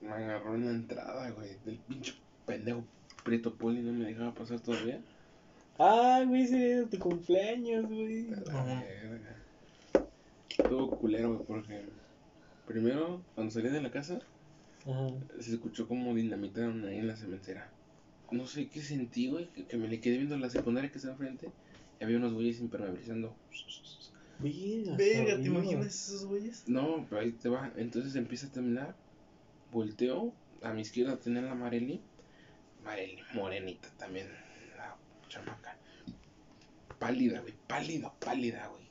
Me agarró en la entrada, güey. Del pinche pendejo Prieto Poli no me dejaba pasar todavía. Ah, güey, sería tu cumpleaños, güey. Todo culero, güey, porque primero, cuando salí de la casa, se escuchó como dinamitaron ahí en la cementera. No sé qué sentí, güey, que, que me le quedé viendo la secundaria que está enfrente y había unos güeyes impermeabilizando. Verga, Verga, ¿te imaginas esos güeyes? No, pero ahí te va. Entonces empieza a temblar. Volteo. A mi izquierda tenía la Marely. Marely, morenita también. La chamaca. Pálida, güey. Pálida, pálida, güey.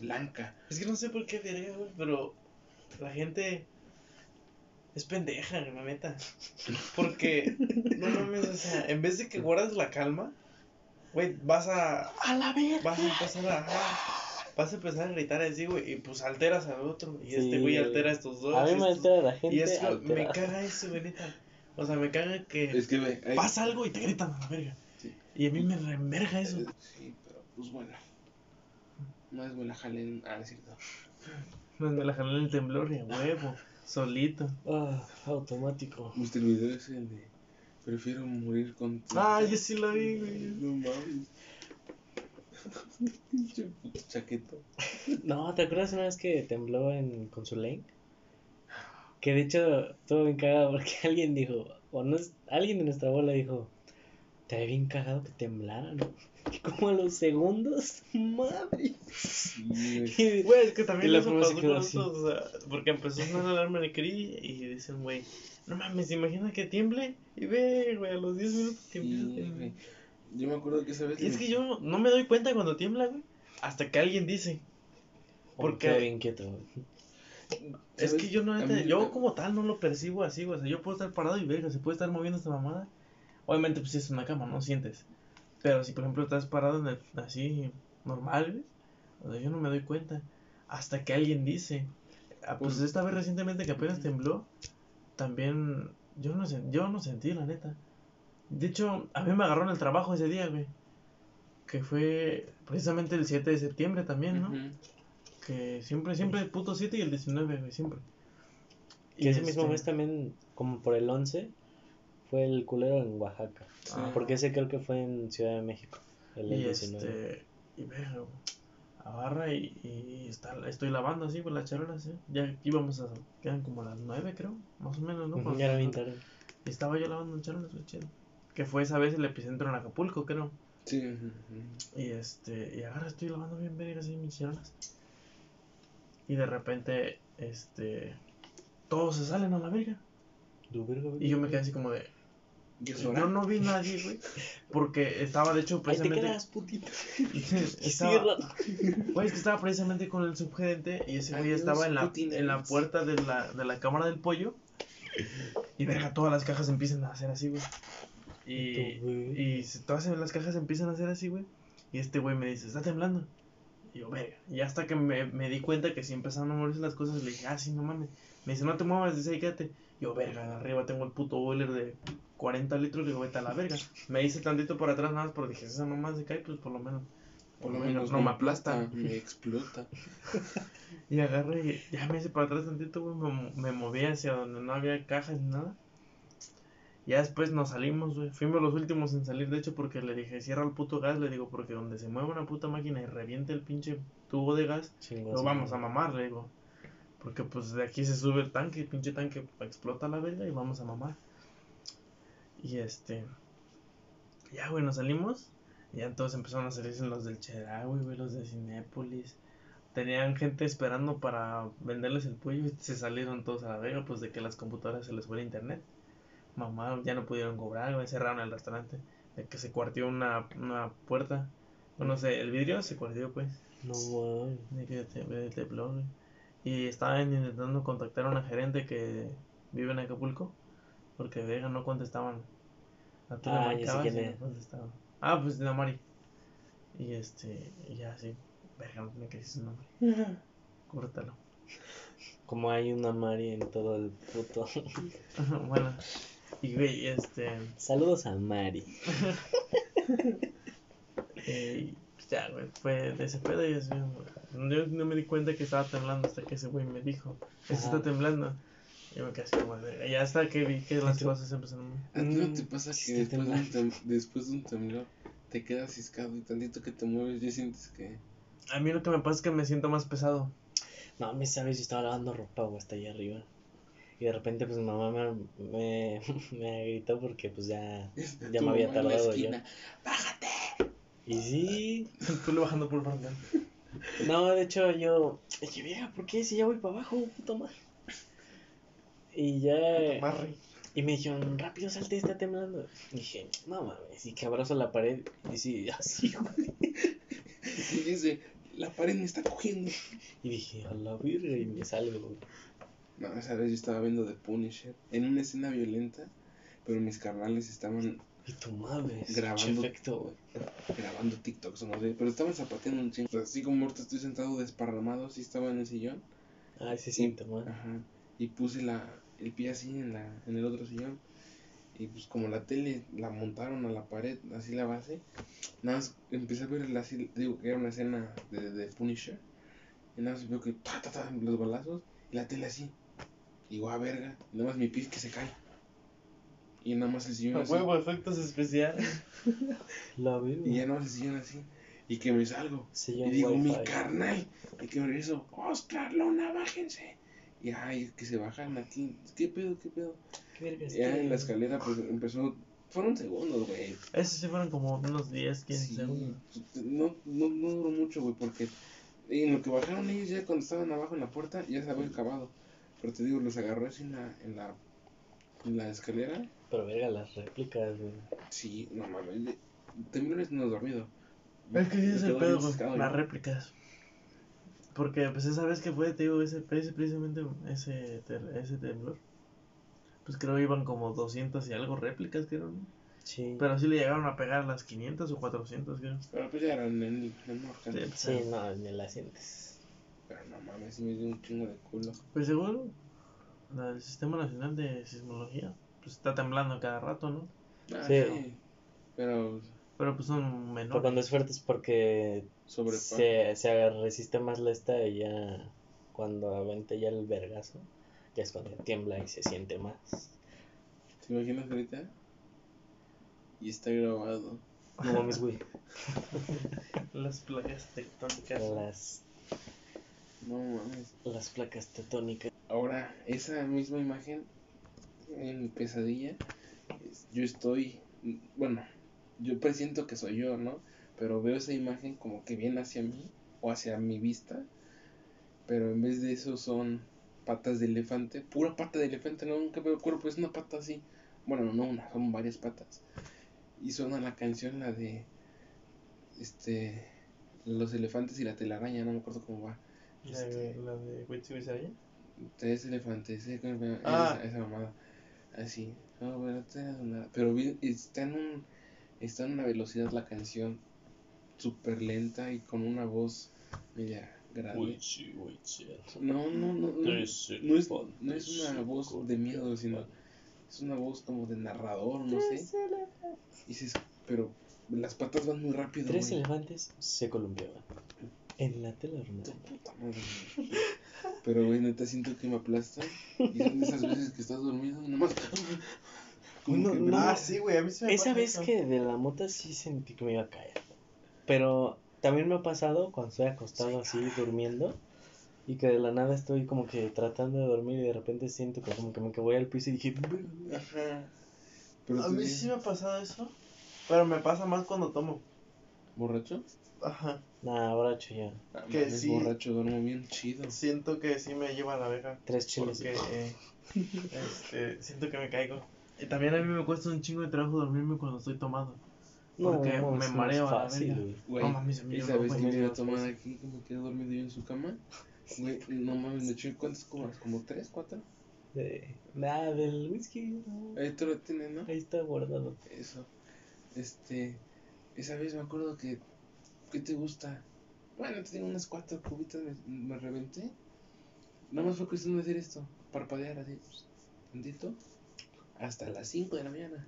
Blanca. Es que no sé por qué verga, güey, pero la gente es pendeja, la neta. [LAUGHS] Porque, no mames, o sea, en vez de que guardas la calma, güey, vas a, A la verga. vas a empezar a, vas a empezar a gritar así, güey, y pues alteras al otro, y Sí, este güey altera a estos dos. A mí y me estos- altera la gente. Y es que me caga eso, güey, neta. O sea, me caga que Es que, güey. ahí- pasa algo y te gritan a la verga. Sí. Y a mí me remerga eso. Eh, Sí, pero pues bueno. Más me la jalé en. Ah, es cierto. Me la jalé en el temblor y a huevo, solito. Ah, automático. ¿Viste el video ese de. Prefiero morir con. Ah, yo sí lo vi, güey. No mames. [LAUGHS] Pinche puto chaqueto. [LAUGHS] No, ¿te acuerdas una vez que tembló en Consulane? Que de hecho estuvo bien cagado porque [LAUGHS] alguien dijo, o no es, alguien de nuestra bola dijo, te había bien cagado que temblara, ¿no? Y [LAUGHS] como a los segundos, [LAUGHS] madre. Sí, [LAUGHS] güey. Güey, es que también la eso pasó con así. o sea, porque empezó a sonar la alarma de Cri y dicen, güey, no mames, imagina que tiemble y ve, güey, a los 10 minutos que empieza a temblar. güey. Yo me acuerdo que esa vez. Y es me- que yo no me doy cuenta cuando tiembla, güey, hasta que alguien dice. Porque Porque- bien quieto. Es ¿Sabes? que yo no, yo como tal no lo percibo así, güey, o sea, yo puedo estar parado y verga, se puede estar moviendo esta mamada. Obviamente, pues si es una cama, no sientes. Pero si, por ejemplo, estás parado en el- así, normal, o sea, yo no me doy cuenta. Hasta que alguien dice. Ah, pues esta vez recientemente que apenas tembló, también yo no, yo no sentí, la neta. De hecho, a mí me agarró en el trabajo ese día, güey. Que fue precisamente el 7 de septiembre también, ¿no? Que siempre, siempre el puto 7 y el 19, güey, siempre. Que ese mismo este, mes también, como por el 11, fue el culero en Oaxaca. Ah. Porque ese creo que fue en Ciudad de México, el Y 19. este, y verga, agarra y, y está, estoy lavando así, con las charolas, ¿eh? Ya íbamos a, quedan como las 9, creo, más o menos, ¿no? Cuando- ya era bien tarde. Y estaba yo lavando charolas, güey, chido. Que fue esa vez el epicentro en Acapulco, creo. Sí. Y este, y agarra, estoy lavando bien vergas así mis charolas. Y de repente, este, todos se salen a la verga. Y yo me quedé así como de. ¿Y es Yo no vi nadie, güey. Porque estaba, de hecho, Ahí te precisamente. quedas, putito. [LAUGHS] estaba, güey, es que estaba precisamente con el subgerente y ese güey estaba en la, en la puerta de la, de la cámara del pollo. Y verga, todas las cajas empiezan a hacer así, güey. Y, y todas las cajas empiezan a hacer así, güey. Y este güey me dice, está temblando. Y yo, verga. Y hasta que me, me di cuenta que si empezaron a moverse las cosas, le dije, ah, sí, no mames. Me dice, no te muevas, dice ahí quédate. Yo, verga, arriba tengo el puto boiler de 40 litros, digo, vete a la verga. Me hice tantito por atrás nada más, pero dije, esa mamá se cae, pues por lo menos. Por lo menos no me aplasta. [LAUGHS] Me explota. [LAUGHS] Y agarré y ya me hice para atrás tantito, güey. Me, mo- me moví hacia donde no había cajas ni nada. Ya después nos salimos, güey. Fuimos los últimos en salir, de hecho, porque le dije, cierra el puto gas. Le digo, porque donde se mueva una puta máquina y reviente el pinche tubo de gas, lo vamos a mamar, le digo. Porque pues de aquí se sube el tanque, el pinche tanque explota la verga y vamos a mamar. Y este. Ya, güey, nos salimos. Y ya entonces empezaron a salirse los del Chedraui, güey, los de Cinépolis. Tenían gente esperando para venderles el pollo y se salieron todos a la verga, pues de que las computadoras se les fue el internet. Mamá, ya no pudieron cobrar, güey, cerraron el restaurante. De que se cuartió una, una puerta. Bueno, no sé, el vidrio se cuartió, pues. No mames. De que te, de temblor, güey. Y estaban intentando contactar a una gerente que vive en Acapulco. Porque verga no contestaban. A tú le Ah, sé marcabas quién y no contestaban. Ah, pues de la Mari. Y este, y ya sí. Verga, no tiene que decir su nombre. Córtalo. Como hay una Mari en todo el puto. bueno. Y güey, este. Saludos a Mari. [LAUGHS] eh, ya, güey, fue de ese pedo y así. Yo no me di cuenta que estaba temblando hasta que ese güey me dijo: Eso está temblando. Y me quedé así como de verga. Y hasta que vi que las cosas empezaron a ¿A ti no te Mm, pasa que después de, un tem- después de un temblor te quedas ciscado y tantito que te mueves ya sientes que... A mí lo que me pasa es que me siento más pesado. No, me sabes, yo estaba lavando ropa, güey, hasta allá arriba. Y de repente, pues, mi mamá me, me, [LAUGHS] me gritó porque, pues, ya, ya me había tardado yo. ¡Bájate! Y sí, [LAUGHS] Tú le bajando por el barandal. no, de hecho, yo, dije, vieja, ¿por qué? Si ya voy para abajo, puta madre. Y ya, y me dijeron, rápido, salte, está temblando. Y dije, no mames, y que abrazo la pared. Y sí, [LAUGHS] así, güey. Y dice, la pared me está cogiendo. Y dije, a la virga, y me salgo, güey. No, esa vez yo estaba viendo The Punisher en una escena violenta, pero mis carnales estaban Y tu madre, Grabando. efecto, güey. grabando TikToks o no sé, pero estaban zapateando un chingo. Así como ahorita estoy sentado desparramado, así estaba en el sillón. Ay, se siente mal. Ajá. Y puse la, el pie así en, la, en el otro sillón. Y pues como la tele la montaron a la pared, así la base, nada más empecé a ver la, digo que era una escena de, de Punisher. Y nada más veo que ta, ta, ta, los balazos y la tele así. Y digo, ah, verga, y nada más mi pie que se cae. Y nada más el sillón A así. huevo, efectos especiales. [LAUGHS] La virga. Y ya nada más sillón así. Y que me salgo. Sillón Y digo, mi carnal. Y que me regreso, Oscar, Luna, bájense. Y ay, que se bajan aquí. ¿Qué pedo, qué pedo? ¿Qué verga Ya en la escalera pues empezó. Fueron segundos, güey. Esos sí fueron como unos 10, 15 Sí, segundos. no, no, no duró mucho, güey, porque en lo que bajaron ellos ya cuando estaban abajo en la puerta ya se había acabado. Pero te digo, los agarró así en la, en la, en la escalera. Pero verga, las réplicas, güey. Sí, no mames. de- Temblores no dormido. Es que sí es el pedo, güey. Las réplicas. Porque, pues, esa vez que fue, te digo, ese, ese precisamente, ese, ter- ese temblor. Pues creo iban como 200 y algo réplicas, creo, ¿no? Sí. Pero sí le llegaron a pegar las 500 o 400, creo. Pero pues ya eran en el menor Sí, pues, Sí, no, ni la sientes. Pero no mames, me dio un chingo de culo. Pues seguro, la- el Sistema Nacional de Sismología, pues está temblando cada rato, ¿no? Ah, Sí. sí. Pero Pero pues son Pero menores. cuando es fuerte es porque sobre se, se resiste más la esta y ya cuando avente ya el vergazo, ya es cuando tiembla y se siente más. ¿Te imaginas ahorita? Y está grabado. No mames, güey. [LAUGHS] Las placas tectónicas. Las, No mames. las placas tetónicas. Ahora, esa misma imagen en mi pesadilla, es- yo estoy, bueno, yo presiento que soy yo, ¿no? Pero veo esa imagen como que viene hacia mí o hacia mi vista, pero en vez de eso son patas de elefante, pura pata de elefante, no, nunca veo cuerpo, es una pata así. Bueno, no una, son varias patas. Y suena la canción, la de. Este. Los elefantes y la telaraña, no me acuerdo cómo va. La de, la de. Tres elefantes, ¿eh? Ah. esa, esa mamada. Así. No, pero, pero está en un. Está en una velocidad la canción súper lenta y con una voz media grave. Witchy, witchy. No, no, no. No, no es, no es una voz de miedo, sino es una voz como de narrador, no sé. Y dices, pero las patas van muy rápido. Tres güey. elefantes se columpiaban. En la tela güey. Pero, güey, neta siento que me aplastan. Y son de esas veces que estás dormido y nomás. Como No, que no. Ah, sí, güey, a mí se me Esa pasa vez eso. que de la mota sí sentí que me iba a caer. Pero también me ha pasado cuando estoy acostado así durmiendo y que de la nada estoy como que tratando de dormir y de repente siento que como que me voy al piso y dije, Ajá. Pero A tú mí sí me ha pasado eso. Pero me pasa más cuando tomo. ¿Borracho? Ajá. Nah, borracho ya. Ah, Que sí. borracho, duermo bien chido. Siento que sí me lleva a la verga. Tres chiles. Porque eh, este, siento que me caigo. Y también a mí me cuesta un chingo de trabajo dormirme cuando estoy tomado. porque no, me mareo a la fácil, verga. güey. No mames, a mí esa vez que me iba a no, tomar pues. aquí, como quedé dormido yo en su cama. Güey, no mames, me eché cuántas cubas, como tres, cuatro. De, nah, del whisky. no. Ahí tú lo tienes, ¿no? Ahí está guardado. Eso. Este. Esa vez me acuerdo que. ¿Qué te gusta? Bueno, tenía unas cuatro cubitas, me, me reventé. Nada más fue cuestión de hacer esto. Parpadear así. pues, Tantito. Hasta las 5 de la mañana.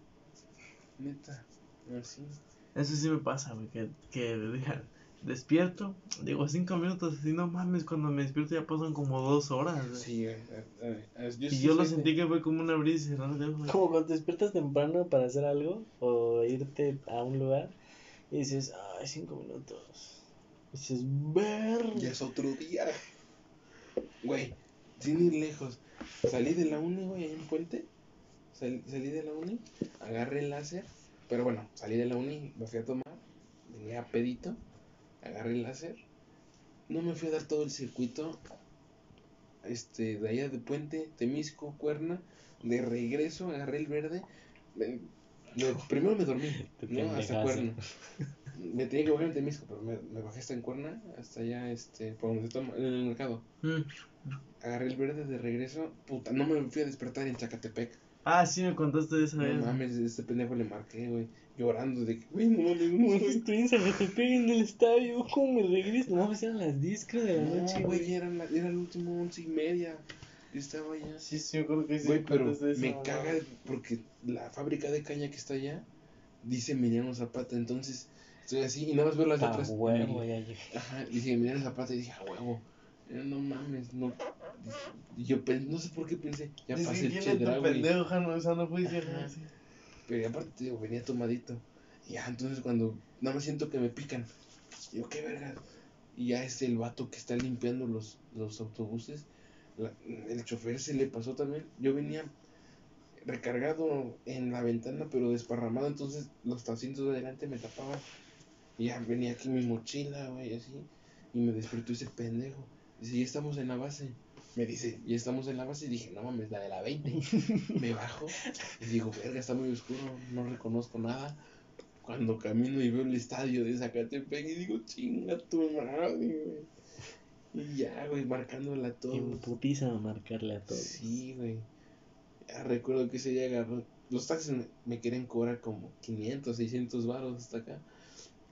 Neta. Así. Eso sí me pasa, güey. Que, que deja- despierto. Digo, cinco minutos. Así no mames. Cuando me despierto ya pasan como dos horas. güey. Sí, a- a- a- a- yo y yo lo de- sentí que fue como un abrir y cerrar de ojos. Como cuando te despiertas temprano para hacer algo o irte a un lugar y dices, ay, cinco minutos. Dices, ver. Ya es otro día. Güey, sin ir lejos. Salí de la uni, güey, ahí en Puente. Sal- salí de la uni, agarré el láser. Pero bueno, salí de la uni, me fui a tomar. Venía pedito, agarré el láser. No me fui a dar todo el circuito. Este, de allá de Puente, Temisco, Cuerna. De regreso, agarré el verde. Me- me- primero me dormí, ¿no? Hasta. Cuerna. Me tenía que bajar en Temisco, pero me, me bajé hasta en Cuerna, hasta allá, este, por donde se toma, en el mercado. Mm. Agarré el verde de regreso, puta, no me fui a despertar en Zacatepec. Ah, sí me contaste de esa No vez. mames, este pendejo le marqué, güey, llorando de que, güey, no mames, no. Estoy en Zacatepec en el estadio, ¿cómo me regreso? No mames, eran las 10 creo de la No, noche, güey, güey. era, la- era el último once y media. Yo estaba allá. Sí, sí, me acuerdo que sí Güey, pero esa me mamada. caga porque la fábrica de caña que está allá dice Emiliano Zapata, entonces estoy así y nada más veo las Ah, letras. huevo, ya llegué. Ajá, dice Emiliano Zapata y dije, a huevo. Eh, No mames, no. Y yo no sé por qué pensé, ya Dice, pasé el ¿quién es chedra, güey. pendejo, Jano? O sea, no. Sí. Pero aparte, te digo, venía tomadito. Y ya, entonces cuando nada más siento que me pican. Yo, qué verga. Y ya es el vato que está limpiando los, los autobuses. La- el chofer se le pasó también. Yo venía recargado en la ventana, pero desparramado. Entonces los asientos de adelante me tapaban. Y ya venía aquí mi mochila, güey, así. Y me despertó ese pendejo. Dice, ya estamos en la base. Me dice, ya estamos en la base. Y dije, no mames, la de la 20. [LAUGHS] me bajo. Y digo, verga, está muy oscuro, no reconozco nada. Cuando camino y veo el estadio de Zacatepec y digo, chinga tu madre, güey. Y ya, güey, marcándola a En todos. putiza a marcarle a todos. Sí, güey. Ya recuerdo que ese día agarró. Los taxis me, me querían cobrar como 500, 600 baros hasta acá.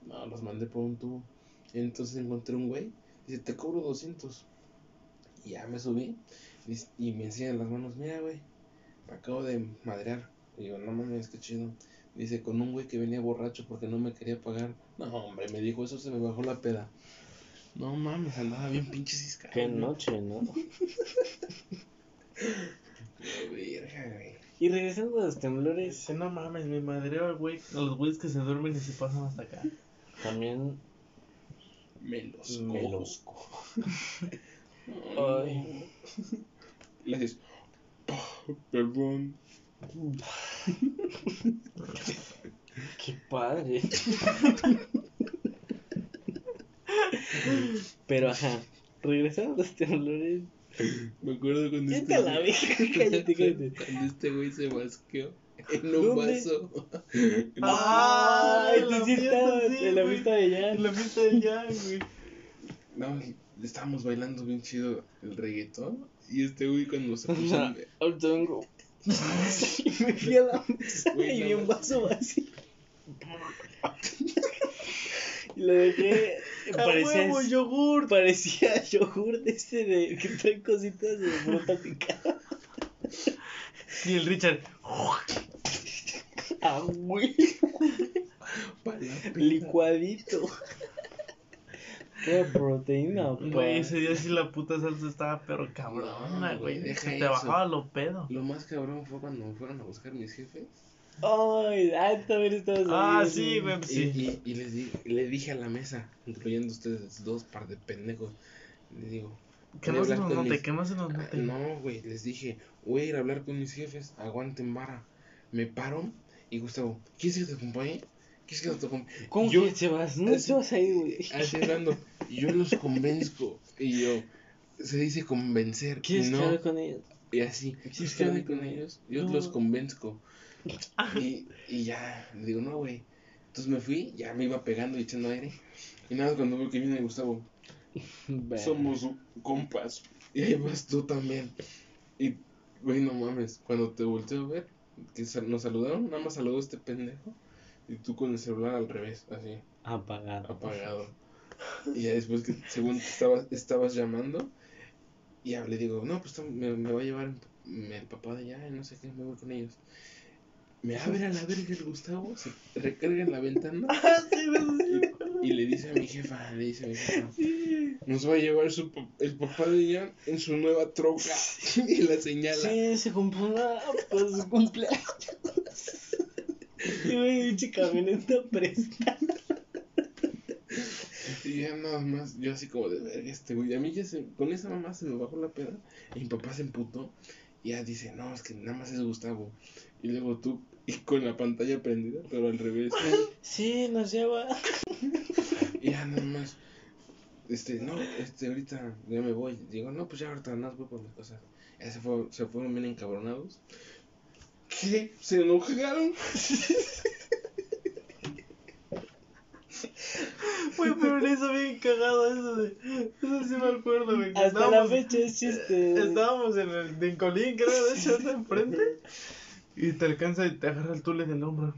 No, los mandé por un tubo. Entonces encontré un güey. Dice, te cobro 200. Y ya me subí. Y me enseñan las manos, mira, güey. Me acabo de madrear. Y digo, no mames, qué chido. Dice, con un güey que venía borracho porque no me quería pagar. No, hombre, me dijo eso, se me bajó la peda. No mames, andaba bien pinche ciscado. Qué noche, ¿no? [LAUGHS] Qué verga, güey. Y regresando a los temblores, no mames, me madreo al güey, a los güeyes que se duermen y se pasan hasta acá. también Me los me cojo. los cojo. [LAUGHS] Ay. Le haces, "Ah, perdón. Qué padre. [LAUGHS] [LAUGHS] Pero ajá, regresando a los temblores, Me acuerdo cuando este la güey- cállate, cállate. [LAUGHS] Cuando este güey se masqueó en un ¿Dónde? vaso. [LAUGHS] Ah, en la sí fiesta, sí, en la güey. fiesta de Jan. En la fiesta de Jan, güey. No, estábamos bailando bien chido el reggaetón. Y este güey cuando se puso. Al tango. Y me fui a la mesa Güey, y no vi un mames. vaso vacío. Y lo dejé. [LAUGHS] Parecía, huevo, yogur. parecía yogur de ese de que trae cositas de fruta picada. Y el Richard. [LAUGHS] Ah, güey. Licuadito. Qué proteína, Güey, ese día sí la puta salsa estaba pero cabrona, güey. Se te bajaba lo pedo. Lo más cabrón fue cuando me fueron a buscar mis jefes. Ay, ah, también estabas Ah, ahí, sí, güey, pues Y, sí. y, y les di, le dije a la mesa, incluyendo ustedes dos par de pendejos, les digo, a no se nos note, mis- que no se nos Ah, note. No, güey, les dije, voy a ir a hablar con mis jefes, aguanten vara. Me paro y Gustavo, ¿quieres que te acompañe? ¿Quieres que te acompañe? ¿Cómo Yo- que se vas? No te vas a ir, güey. Así hablando, [LAUGHS] y yo los convenzco. Y yo, se dice convencer. ¿Quieres no, hable con ellos? Y así, ¿quieres que hable con ellos? Yo No. los convenzco. [LAUGHS] Y, y ya, le digo, no, güey. Entonces me fui, ya me iba pegando y echando aire. Y nada, cuando veo que viene Gustavo, somos compas. Y ahí vas tú también. Y, güey, no mames, cuando te volteo a ver, que nos saludaron, nada más saludó este pendejo. Y tú con el celular al revés, así, Apagado. apagado. Y ya después que, según te estabas, estabas llamando, y ya le digo, no, pues me, me va a llevar me- el papá de allá, y no sé qué, me voy con ellos. Me abre a la verga el Gustavo, se recarga en la ventana [LAUGHS] Ah, y le dice a mi jefa, le dice a mi jefa, nos va a llevar su, el papá de ella en su nueva troca [LAUGHS] y la señala. Sí, se compró una para su cumpleaños. [LAUGHS] Y güey, pinche camioneta presta. Y ya nada más, yo así como de verga este güey. A mí ya se, con esa mamá se me bajó la peda. Y mi papá se emputó. Y ya dice, no, es que nada más es Gustavo. Y luego tú, y con la pantalla prendida, pero al revés. [LAUGHS] Sí, nos lleva. [LAUGHS] Y ya nada más, este, no, este, ahorita ya me voy. Digo, no, pues ya ahorita nada más voy por mis cosas. Ya se, fue, se fueron bien encabronados. ¿Qué? ¿Se enojaron? [LAUGHS] Güey, pero le hizo bien cagado eso de. Eso sí me acuerdo, güey. Hasta la estábamos- fecha es chiste. Estábamos en el de Colín, creo, de hecho, de enfrente. Y te alcanza y te agarra el tule del hombro.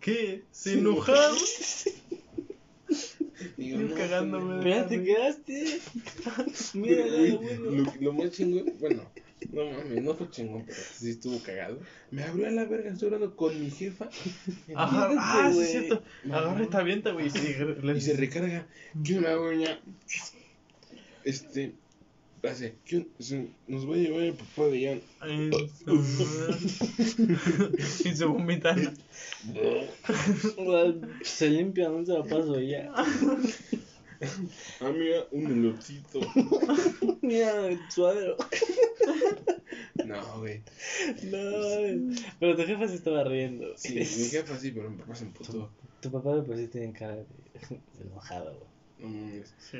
¿Qué? ¿Se enojaron? [LAUGHS] Digo, no, cagándome. Ya te quedaste. Mira, lo, lo más chingón, bueno, no mames, no fue chingón, pero sí estuvo cagado. Me abrió a la verga, estoy hablando con mi jefa. [LAUGHS] Ajá, ah, sí, güey. es cierto. Agarra y te avienta, güey. Y se, [LAUGHS] Y se recarga. ¿Qué me hago ya? Este. Hace, ¿qué se- nos va a llevar el papá de Jan. [LAUGHS] Y se vomitan. Se limpia, no se la paso ya. Ah, mira, un elotito. Mira el suadero. No, güey. No, pero tu jefa se estaba riendo. Sí, mi jefa sí, pero mi papá se emputó. Tu papá de por sí tiene cara de de enojado. güey. No mames. Sí.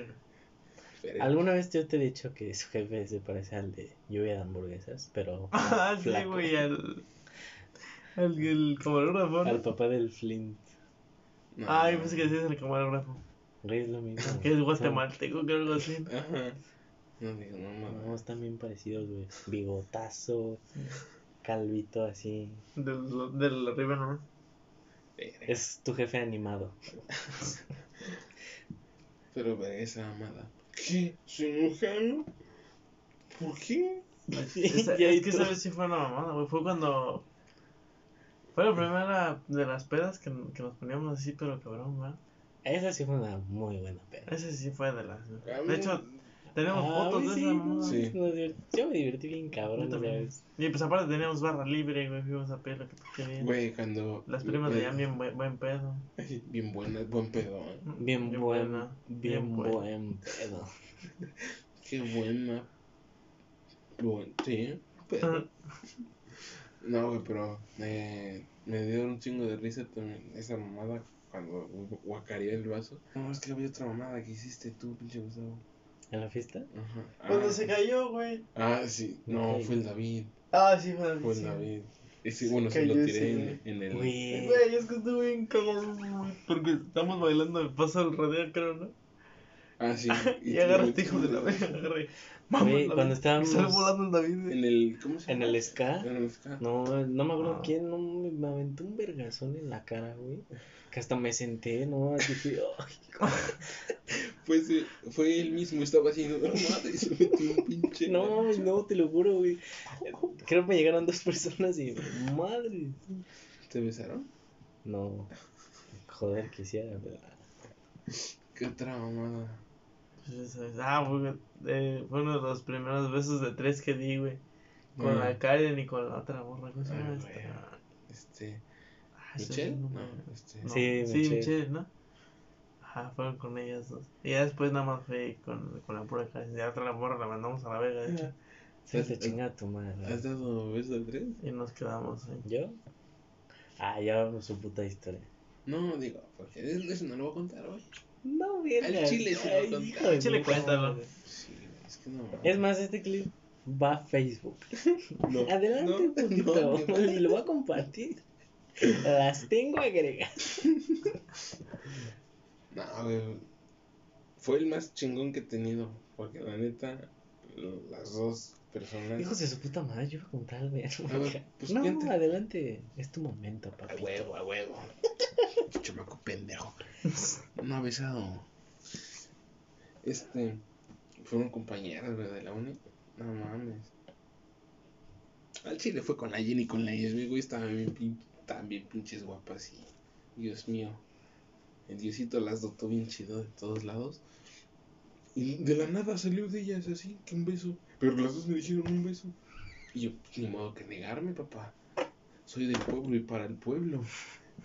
¿Alguna vez yo te he dicho que su jefe se parece al de lluvia de hamburguesas? Pero. [LAUGHS] Ah, sí, güey, al. Al el camarógrafo. ¿no? Al papá del Flint. No, Ay, no. pensé que decías el camarógrafo. Güey, es lo mismo. Que es guatemalteco, que algo así. Ajá. No, digo, no No, no, están bien parecidos, güey. Bigotazo, [LAUGHS] calvito así. Del, del arriba, ¿no? Es tu jefe animado. Pero esa mamada. ¿Qué? ¿Se enojaron? ¿Por qué? Esa- [LAUGHS] Y ahí es que tú- esa vez sí fue una mamada, güey. Fue cuando. Fue la primera de las pedas que, que nos poníamos así, pero cabrón, ¿verdad? Esa sí fue una muy buena peda. Ese sí fue de las. De hecho, tenemos Ah, fotos de sí, esa no, mamada. Sí. Yo me divertí bien cabrón. Y pues aparte teníamos barra libre, güey. Fuimos a pedir lo que. Güey, cuando. Las primas de allá bien buen, buen pedo. Bien buena, buen pedo, ¿eh? Bien, buen, buena, bien, buen pedo. [LAUGHS] Qué buena. Buen, sí, pedo. [LAUGHS] No, güey, pero me, me dio un chingo de risa también esa mamada cuando guacareé el vaso. No, es que había otra mamada que hiciste tú, pinche Gustavo. ¿En la fiesta? Ajá. Cuando Ah, se cayó, güey. Ah, sí. No, Ok. fue el David. Ah, sí, fue Fue el. David. Ese, bueno, Se se lo tiré ese, en, en el. Güey. Güey, es que estuvo bien cagado, güey. Porque estamos bailando el paso del rodeo, creo, ¿no? Ah, sí. [LAUGHS] Y tú agarra lo este hijo de la [LAUGHS] verga, agarré. Güey, la cuando estábamos- Y sale volando el David, güey. En el. ¿Cómo se ¿En llama? el ska? En el ska. No, no me acuerdo Ah. quién, no me, me aventó un vergazón en la cara, güey. Que hasta me senté, ¿no? Así dije, [LAUGHS] "Ay, Pues eh, fue él mismo, estaba haciendo madre y se metió un pinche. no, no, te lo juro, güey. Creo que me llegaron dos personas y, madre. ¿Te besaron? No, joder, quisiera, pero... Qué otra mamada. Pues. Ah, güey, eh, fue uno de los primeros besos de tres que di, güey. Con Mm. la Karen y con la otra morra. ¿Cómo se llama esta? güey. Este. Ah, ¿Michelle? no No, este. no. Sí, Sí, Michelle. Michelle. ¿no? Ajá, fueron con ellas dos. Y ya después nada más fue con, con la pura Karen. Ya otra la morra la mandamos a la verga, de hecho. Se te chinga a tu madre. ¿Has dado beso de tres? Y nos quedamos ahí. ¿Yo? Ah, ya su puta historia. No, digo, porque eso no lo voy a contar hoy. No, bien. Al chile sí lo hijo de Al chile cuéntalo. Sí, es que no. Es más, este clip va a Facebook. [LAUGHS] No, Adelante no, un poquito. no, [LAUGHS] y lo voy a compartir. Las tengo agregadas. No, güey. Fue el más chingón que he tenido. Porque la neta, las dos personas. Hijos de su puta madre, yo voy a contar A me ver, pues, no, adelante. Es tu momento, A papi. huevo, a huevo. [LAUGHS] Chamaco pendejo. No ha besado. Este. Fueron compañeras, güey, de la uni. No mames. Al chile fue con la Jenny y con la Yesmi, güey. Estaban bien, pin- bien pinches guapas y. Dios mío. El Diosito las dotó bien chido de todos lados. Y de la nada salió de ellas así, que un beso. Pero las dos me dijeron un beso. Y yo, pues, ni modo que negarme, papá. Soy del pueblo y para el pueblo.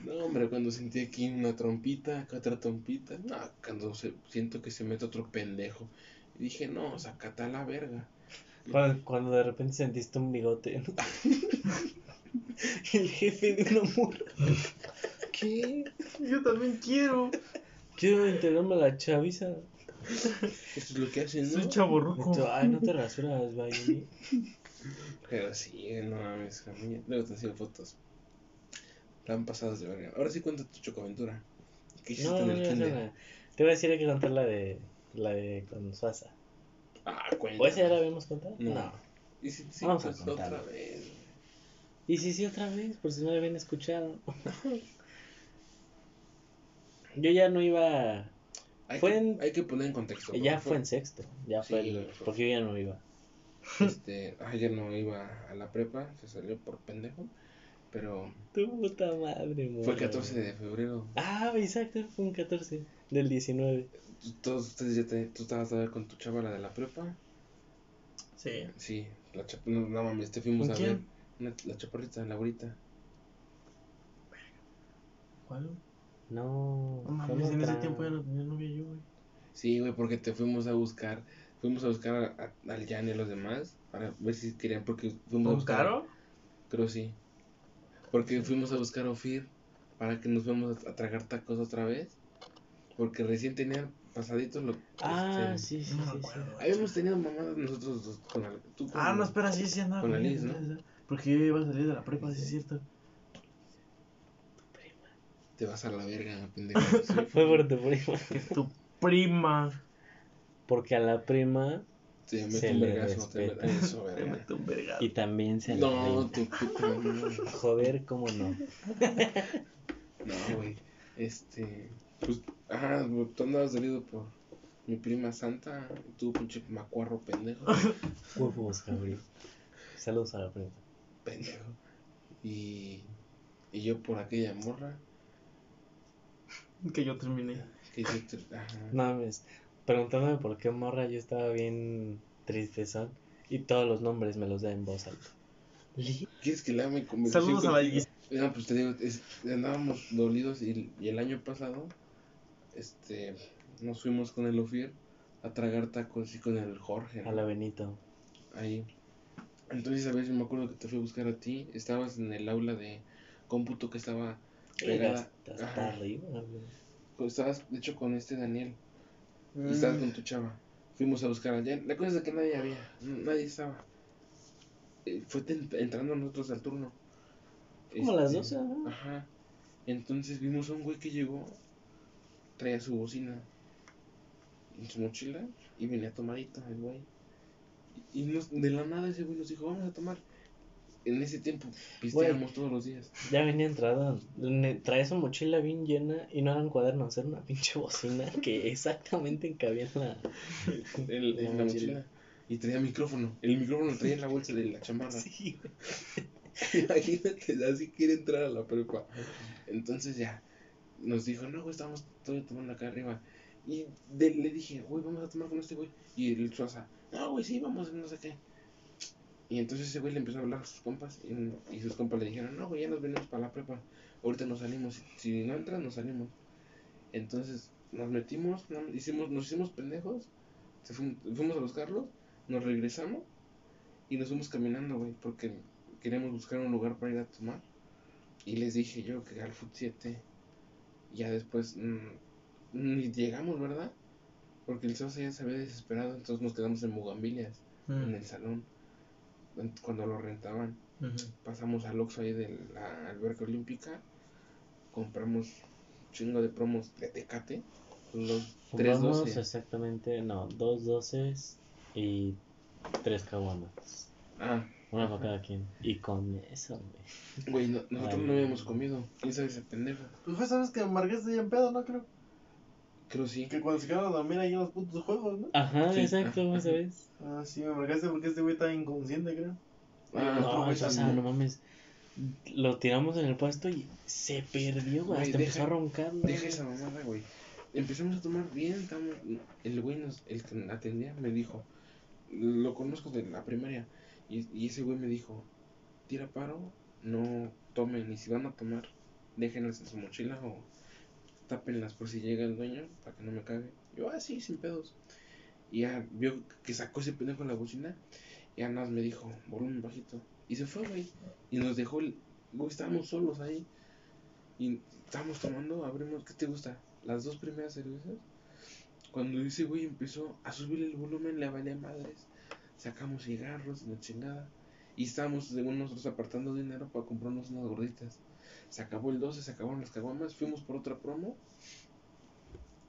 No, hombre, cuando sentí aquí una trompita, acá otra trompita. No, cuando se, siento que se mete otro pendejo. Y dije, no, sacata la verga. Cuando, cuando de repente sentiste un bigote. [LAUGHS] ¿no? [LAUGHS] El jefe de una morra. ¿Qué? Yo también quiero. Quiero integrarme a la chaviza. Esto es lo que hacen, ¿no? Soy chaborruco. Ay, no te rasuras, Bayoni. Pero sí, no mames, Luego te enseño fotos. Están pasadas de verga. Ahora sí cuenta tu chocoaventura. ¿Qué hiciste No, en no, el no, no, no. Te voy a decir hay que contar la de la de con Suaza. Ah, cuenta. ¿O esa ya la habíamos contado? No. Y si, sí, Vamos a contarla. otra vez. Y sí, sí, otra vez, por si no la habían escuchado. [LAUGHS] Yo ya no iba. Hay, Fue que, en- hay que poner en contexto. Ya fue en sexto. Ya fue Sí, el. fue- Porque yo ya no iba. [LAUGHS] Este, ayer no iba a la prepa, se salió por pendejo. Pero Tu puta madre, fue el morra, 14 güey. de febrero. Ah, exacto, fue un 14 del 19. Todos ustedes ya te, tú estabas todavía con tu chava, la de la prepa. Sí. Sí, la chapa, no, no mames, te fuimos ¿Con a quién? ver. Una- la chaparrita, la abuelita. ¿Cuál? No. No mames, en ese tiempo ya no tenía novia yo, güey. Sí, güey, porque te fuimos a buscar. Fuimos a buscar a- a- al Jan y a los demás para ver si querían, porque fuimos a ¿Con buscar. Caro? Creo sí. Porque fuimos a buscar a Ofir para que nos fuéramos a, a tragar tacos otra vez. Porque recién tenían pasaditos lo. Ah, este, sí, sí, No me sí. acuerdo. sí. Habíamos tenido mamadas nosotros dos con la, tú con- Ah, no, espera, sí, sí andaba Con la Liz, ¿no? Sí, sí. Porque yo iba a salir de la prepa, sí es cierto. Te vas a la verga, pendejo. [LAUGHS] Sí, Fue por tu prima. Tu prima. Porque a la prima. Te Se un le vergazo. Te eso, [LAUGHS] verga. mete un vergazo. Y también se No, tu. Joder, cómo no. No, güey. Este. Pues, ajá, tú andabas dolido por mi prima Santa. Tú, pinche macuarro pendejo. Huevos, cabrón. Saludos a la prima. Pendejo. Y. Y yo por aquella morra. Que yo terminé. Que yo te- ajá. No mames. Preguntándome por qué morra yo estaba bien tristezón. Y todos los nombres me los da en voz alta. ¿Quieres que mi conversación Saludos a la? No, pues te digo, es- andábamos dolidos y, y el año pasado, este, nos fuimos con el Ofir a tragar tacos y con el Jorge, ¿no? A la Benito. ahí. Entonces, a veces me acuerdo que te fui a buscar a ti, estabas en el aula de cómputo que estaba pegada, Hasta, arriba, güey. estabas de hecho con este Daniel y estabas con tu chava. Fuimos a buscar allá. La cosa es que nadie había, nadie estaba. Eh, fue entrando nosotros al turno. Como a las Este, 12, ajá. Ajá. Entonces vimos a un güey que llegó, traía su bocina en su mochila y venía tomadito el güey. Y nos- de la nada ese güey nos dijo, vamos a tomar. En ese tiempo pisteábamos todos los días. Ya venía entrada. Traía su mochila bien llena y no eran cuadernos, era una pinche bocina que exactamente encabía en la. El- en la mochila. mochila. Y traía micrófono. El micrófono lo traía en la bolsa de la chamarra. Sí. [LAUGHS] Imagínate, así quiere entrar a la prepa. Entonces ya nos dijo, no, güey, estamos todavía tomando acá arriba. Y de- le dije, güey, vamos a tomar con este güey. Y el Suaza, no, güey, sí, vamos, no sé qué. Y entonces ese güey le empezó a hablar a sus compas. Y, y sus compas le dijeron, no, güey, ya nos venimos para la prepa. Ahorita nos salimos. Si no entras, nos salimos. Entonces nos metimos, hicimos, nos hicimos pendejos. Fuimos a buscarlos, nos regresamos. Y nos fuimos caminando, güey, porque queríamos buscar un lugar para ir a tomar. Y les dije yo que al Food 7. Ya después mm, ni llegamos, ¿verdad? Porque el Sosa ya se había desesperado, entonces nos quedamos en Bugambilias, en Mm. el salón, cuando lo rentaban. Pasamos al Oxxo ahí de la alberca olímpica, compramos un chingo de promos de Tecate, los tres doce. exactamente, no, dos doces y tres caguamas. Ah, Una para cada quien. Y con eso, güey. güey, no- nosotros Ay. no habíamos comido. ¿Quién sabe ese pendejo? Pues fue, sabes que marcaste ya en pedo, ¿no? Creo. Creo sí. Que cuando se quedaron a dormir ahí en los putos juegos, ¿no? Ajá, Sí, exacto, [LAUGHS] esa vez. Ah, sí, me marcaste porque este güey está inconsciente, creo. Ah, No, o sea, no mames. Lo tiramos en el puesto y se perdió, güey. Hasta deja- empezó a roncar. Deja esa mamada, güey. Empezamos a tomar bien, estamos... El güey, nos, el que atendía, me dijo, lo conozco de la primaria, y, y ese güey me dijo, tira paro, no tomen, y si van a tomar, déjenlas en su mochila o tápenlas por si llega el dueño, para que no me cague. Yo, ah, sí, sin pedos. Y ya vio que sacó ese pendejo la bocina, y nada más me dijo, volumen bajito. Y se fue, güey. Y nos dejó el... Güey, estábamos solos ahí. Y estábamos tomando, abrimos, ¿qué te gusta? Las dos primeras cervezas. Cuando ese güey empezó a subir el volumen, le valía madres. Sacamos cigarros, la chingada. Y estábamos, según nosotros, apartando dinero para comprarnos unas gorditas. Se acabó el 12, se acabaron las caguamas. Fuimos por otra promo.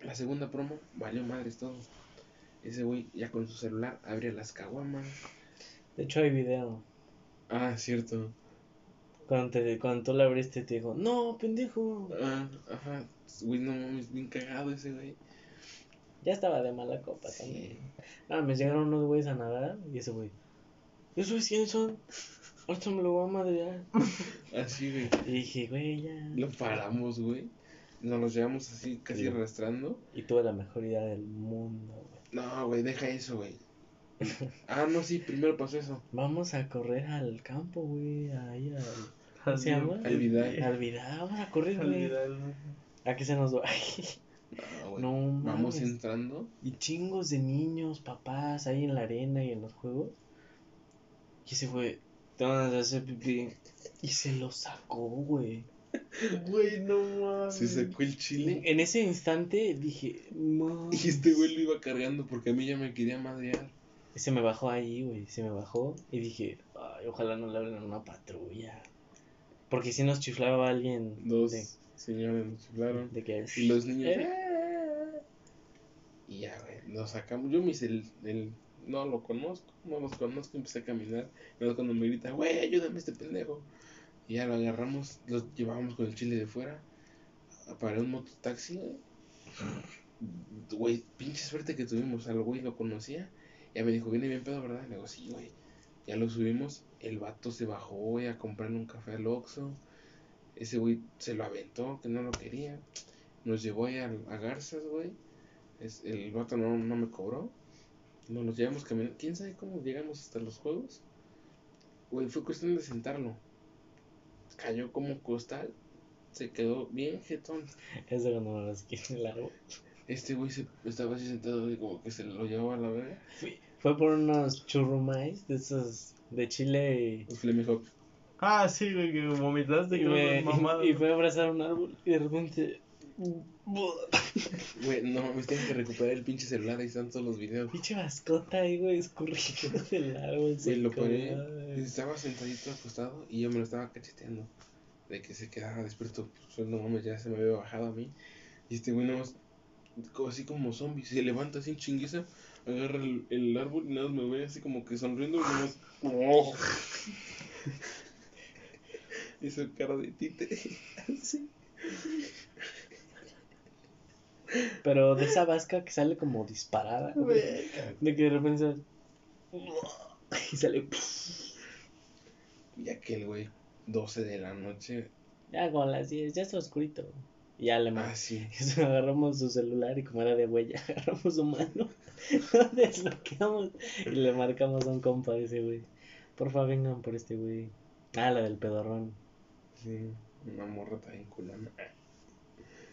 La segunda promo, valió madres todo. Ese güey ya con su celular abría las caguamas. De hecho, hay video. Ah, cierto. Cuando, te, cuando tú la abriste, te dijo, no, pendejo. Ah, ajá. Güey, no mames, bien cagado ese güey. Ya estaba de mala copa Sí. también. Ah, me llegaron unos güeyes a nadar y ese güey, ¿esos quiénes son? Ahorita me lo voy a madrear. [LAUGHS] Así, güey. Y dije, güey, ya. Lo paramos, güey. Nos los llevamos así, casi Sí. arrastrando. Y tuve la mejor idea del mundo, güey. No, güey, deja eso, güey. Ah, no, sí, primero pasó eso. Vamos a correr al campo, güey. Ahí al. ¿Cómo se llama? Al Vidal. Al Vidal, vamos a correr, güey. A que se nos va. [LAUGHS] No, güey. No Vamos mames. entrando. Y chingos de niños, papás, ahí en la arena y en los juegos. Y ese güey, pipí. Y se lo sacó, güey. Güey, no mames. Se sacó el chile. En ese instante dije, mames. Y este güey lo iba cargando porque a mí ya me quería madrear. Y se me bajó ahí, güey. Se me bajó. Y dije, ay, ojalá no le hablen a una patrulla. Porque si nos chiflaba alguien. Dos De, señores nos chiflaron. de que. Y los niños. Eh. Y ya, güey, lo sacamos. Yo me hice el, el- No lo conozco, no los conozco. Empecé a caminar. Luego cuando me grita, güey, ayúdame este pendejo. Y ya lo agarramos, lo llevábamos con el chile de fuera. Para un mototaxi, güey. Pinche suerte que tuvimos. Al güey lo conocía. Ya me dijo, viene bien pedo, ¿verdad? Le digo, sí, güey. Ya lo subimos. El vato se bajó, güey, a comprarle un café al Oxxo. Ese güey se lo aventó, que no lo quería. Nos llevó ahí a, a Garzas, güey. El vato no, no me cobró. Nos los llevamos caminando. ¿Quién sabe cómo llegamos hasta los juegos? Güey, fue cuestión de sentarlo. Cayó como costal. Se quedó bien jetón. Eso cuando me los quité el árbol. Este güey se, estaba así sentado y como que se lo llevaba a la verga. Fui- Fue por unos churrumais de esos de chile Hawk. Ah, sí, güey, que vomitaste y, y me, y, y fue a abrazar un árbol y de repente Güey, no mames, tengo que recuperar el pinche celular, ahí están todos los videos. Pinche mascota ahí, güey, escurriendo [LAUGHS] del árbol. Güey, lo estaba sentadito acostado y yo me lo estaba cacheteando. De que se quedaba despierto, pues no mames, ya se me había bajado a mí. Y este güey así como zombie, se levanta así en chinguiza, agarra el, el árbol y nada más me ve así como que sonriendo y nada más. [LAUGHS] [LAUGHS] ¡oh! Hizo cara de títere. Así. Pero de esa vasca que sale como disparada, güey. De que de repente y sale. Y aquel güey, 12 de la noche. Ya con las 10, ya está oscurito. Y ya le Ah, sí. [LAUGHS] agarramos su celular y como era de huella, [LAUGHS] agarramos su mano, [LAUGHS] lo desbloqueamos y le marcamos a un compa de ese güey. Porfa, vengan por este güey. Ah, la del pedorrón. Sí, una morra también culona.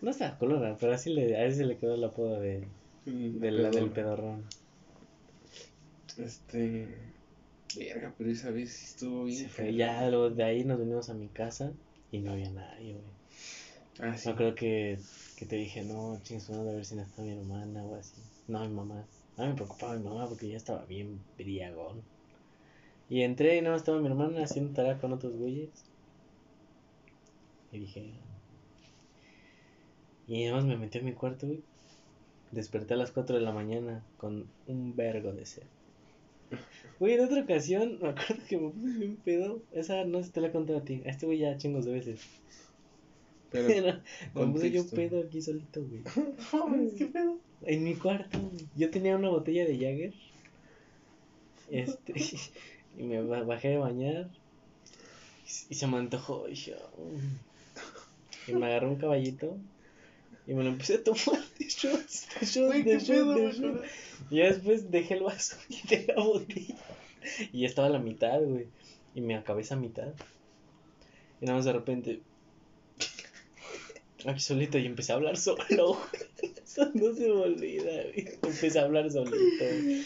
No está colora, pero así le, a ese le quedó el apodo de, de la del pedorrón. Este. Verga, pero esa vez sí estuvo bien. Ya luego de ahí nos venimos a mi casa y no había nadie, güey. Ah, sí. No creo que, que te dije, no, chingas, a ver si no está mi hermana o así. No, mi mamá. A mí me preocupaba mi mamá porque ya estaba bien briagón. Y entré y no estaba mi hermana haciendo tarea con otros güeyes. Y dije. Y además me metí a mi cuarto, güey. Desperté a las 4 de la mañana con un vergo de sed. Güey, en otra ocasión, me acuerdo que me puse bien pedo. Esa no sé si te la he contado a ti. A este güey ya chingos de veces. Pero, [LAUGHS] me puse yo contexto. pedo aquí solito, güey. [LAUGHS] ¿Qué pedo? En mi cuarto, güey. Yo tenía una botella de Jagger. Este. [LAUGHS] y me ba- bajé de bañar. Y se me antojó. Y yo. Y me agarré un caballito. Y me lo empecé a tomar de shots, de shots, de shots, pedo, de shots. Y ya después dejé el vaso [LAUGHS] y dejé la botella. Y ya estaba a la mitad, güey. Y me acabé esa mitad. Y nada más de repente. [LAUGHS] Aquí solito y empecé a hablar solo, güey. [LAUGHS] Eso no se me olvida, güey. Empecé a hablar solito. güey.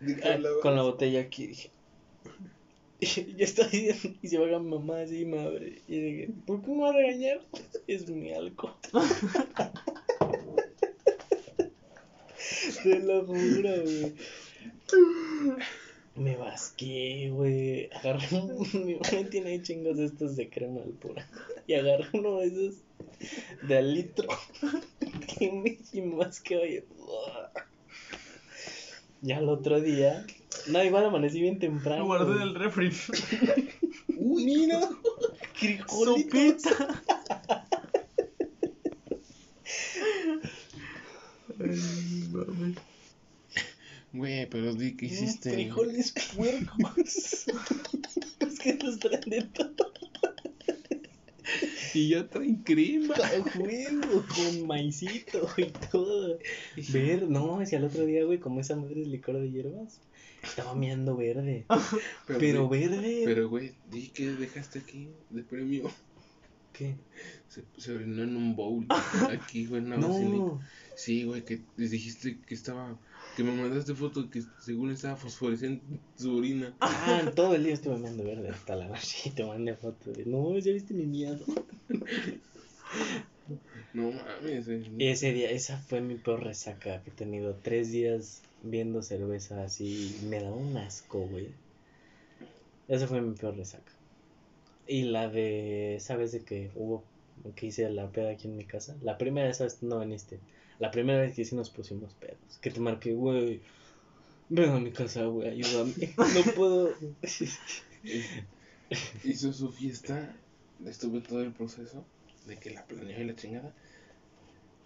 ¿De Ah, con la botella aquí dije. Y [LAUGHS] yo estoy [LAUGHS] y se va mi mamá así, madre. Y dije, ¿por qué me va a regañar? [LAUGHS] Es mi alcohol. Te lo juro, güey. Me basqué, güey. Agarré. Mi mamá tiene ahí chingos estos de crema al pura. Y agarré uno de esos de al litro. Que me y. Ya el otro día. No, igual amanecí bien temprano. Lo guardé güey. en el refri. [LAUGHS] Uy, mira. Frijolitos. Sopita. Ay. Güey, pero di que hiciste. Frijoles puercos. [LAUGHS] es que los traen de todo. Y ya traen crema. A huevo, con maicito y todo. Ver, no, si al otro día, güey, como esa madre es licor de hierbas, estaba meando verde. [LAUGHS] Pero verde. Pero, güey, di que dejaste aquí de premio. ¿Qué? Se, se orinó en un bowl. Aquí, güey, en una vacinica. [LAUGHS] No. Sí, güey, que les dijiste que estaba. Que me mandaste foto que según estaba fosforescente su orina. Ah, todo el día estuve meando verde hasta la noche y te mandé fotos. de, No, ya viste mi miedo. [LAUGHS] No mames, güey. Ese día, esa fue mi peor resaca que he tenido. Tres días viendo cerveza así. Me da un asco, güey. Esa fue mi peor resaca. Y la de, ¿sabes de que hubo? Que hice la peda aquí en mi casa. La primera vez no viniste. La primera vez que sí nos pusimos pedos. Que te marqué, güey. Ven a mi casa, güey, ayúdame. [LAUGHS] No puedo. [LAUGHS] Hizo su fiesta. Estuve todo el proceso de que la planeó y la chingada.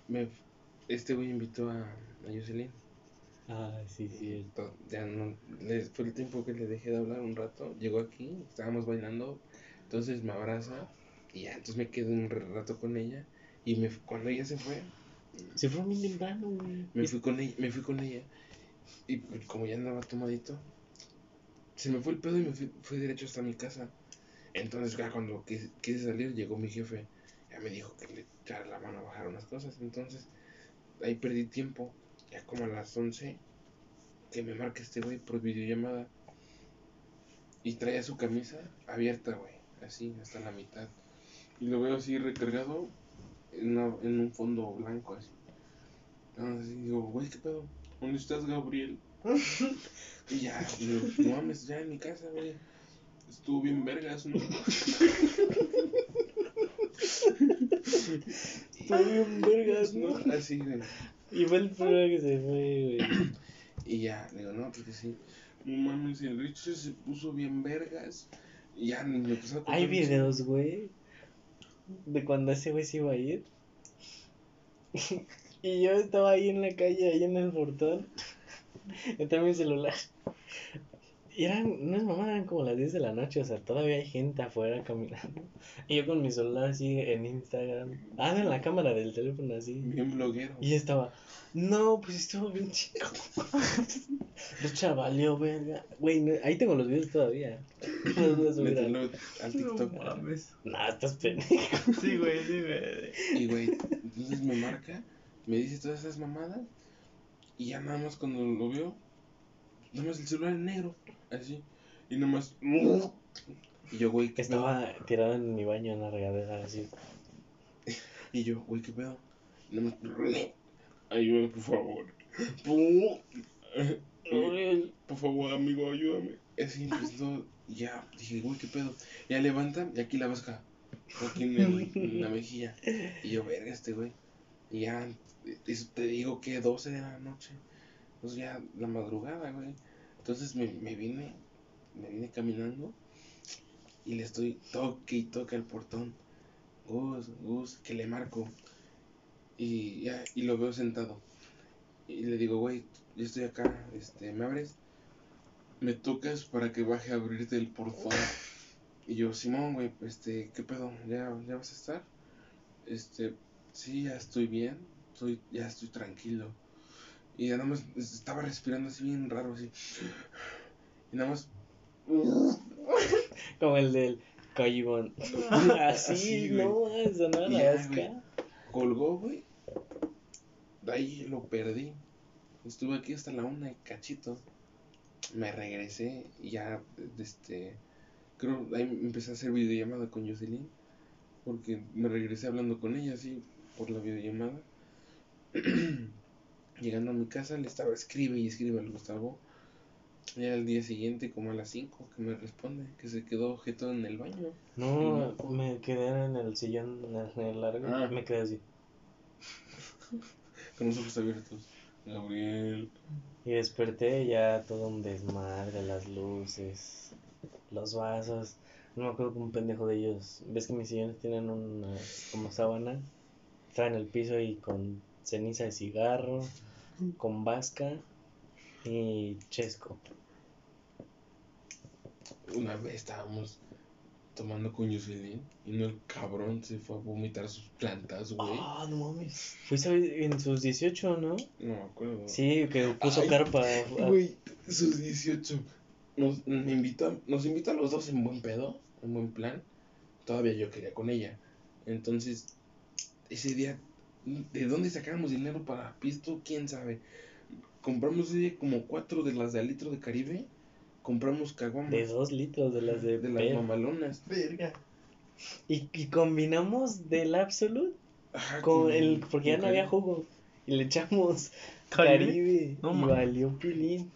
Me, este güey invitó a, a Jocelyn. Ah, sí, sí. To- Ya no, fue el tiempo que le dejé de hablar un rato. Llegó aquí, estábamos bailando. Entonces me abraza. Y ya, entonces me quedé un rato con ella. Y me, cuando ella se fue, Se fue muy temprano, güey. me fui con ella. Me fui con ella. Y pues, como ya andaba tomadito, se me fue el pedo y me fui, fui derecho hasta mi casa. Entonces, ya cuando quise, quise salir, llegó mi jefe. Ya me dijo que le echara la mano a bajar unas cosas. Entonces, ahí perdí tiempo. Ya como a las 11, que me marca este güey por videollamada. Y traía su camisa abierta, güey. Así, hasta la mitad. Y lo veo así recargado. en, una- en un fondo blanco así. Así digo, güey, ¿qué pedo? ¿Dónde estás, Gabriel? [LAUGHS] y ya, digo, no mames, ya en mi casa, güey. Estuvo bien vergas, ¿no? [LAUGHS] Estuvo bien vergas, ¿no? Así, güey. Y fue el primero que se fue, güey. Y ya, digo, no, porque sí. No mames, el Richard se puso bien vergas. Y ya me empezó a Hay videos, güey, de cuando ese güey se iba a ir. [LAUGHS] y yo estaba ahí en la calle, ahí en el portón. [LAUGHS] Entré mi celular. Y eran, no es mamá, eran como las 10 de la noche, o sea, todavía hay gente afuera caminando. [LAUGHS] Y yo con mi celular así en Instagram. Ah, en la cámara del teléfono así. Bien bloguero. Y estaba, no, pues estuvo bien chico. Lucha [LAUGHS] valió, verga. Güey, no- ahí tengo los videos todavía. No [COUGHS] los voy a subir a- Mételo al TikTok. No mames. Nah, estás pendejo. Sí, güey, sí, güey. Y güey, entonces me marca, me dice todas esas mamadas. Y ya nada más cuando lo veo, nada más el celular en negro, así. Y nada más. Y yo, güey, ¿qué pedo? Estaba tirado en mi baño en la regadera, así. [LAUGHS] Y yo, güey, ¿qué pedo? Y nada más. Ayúdame, por favor. Por favor, amigo, ayúdame. Así empezó. Ya, dije, güey, ¿qué pedo? Ya levanta y aquí la vasca. Aquí en, el- en la mejilla. Y yo, verga, este güey. Y ya, te digo que 12 de la noche. Pues ya, la madrugada, güey. Entonces me, me vine, me vine caminando. Y le estoy toque y toque al portón. Gus, Gus, que le marco. Y ya, y lo veo sentado. Y le digo, güey, yo estoy acá, este, ¿me abres? Me tocas para que baje a abrirte el portón. Y yo, Simón, güey, este, ¿qué pedo? ¿Ya, ¿Ya vas a estar? Este, sí, ya estoy bien, estoy, ya estoy tranquilo. Y ya nada más estaba respirando así bien raro, así. Y nada más, Como el del Callibón. [LAUGHS] Así, Así, no, sonaba la Ya, vasca. colgó, güey. De ahí lo perdí. Estuve aquí hasta la una y cachito. Me regresé y ya, este, creo, ahí empecé a hacer videollamada con Jocelyn. Porque me regresé hablando con ella, así, por la videollamada. [CLEARS THROAT] Llegando a mi casa, le estaba escribe y escribe al Gustavo. Y el día siguiente, como a las 5, que me responde, que se quedó objeto en el baño. No, me quedé en el sillón, en el largo. Ah. Me quedé así. [LAUGHS] Con los ojos abiertos. Gabriel. Y desperté ya todo un desmadre, las luces, los vasos. No me acuerdo que un pendejo de ellos. ¿Ves que mis sillones tienen una como sábana? Estaba en el piso y con ceniza de cigarro, con vasca y chesco. Una vez estábamos tomando con Jocelyn y no el cabrón se fue a vomitar sus plantas, güey. Ah, no mames. Fuiste en sus 18, ¿no? No me acuerdo. Sí, que puso Ay, carpa. Güey, sus 18. Nos, me invitó, nos invitó a los dos en buen pedo, en buen plan. Todavía yo quería con ella. Entonces, ese día, ¿de dónde sacábamos dinero para pisto? ¿Quién sabe? Compramos como cuatro de las de al litro de Caribe. Compramos caguamas De dos litros de las de, de las mamalonas. Verga. Y, y combinamos del Absolute Ajá, con el. Porque ya no había jugo. Y le echamos [LAUGHS] ¿Caribe? Caribe. No y valió pilín.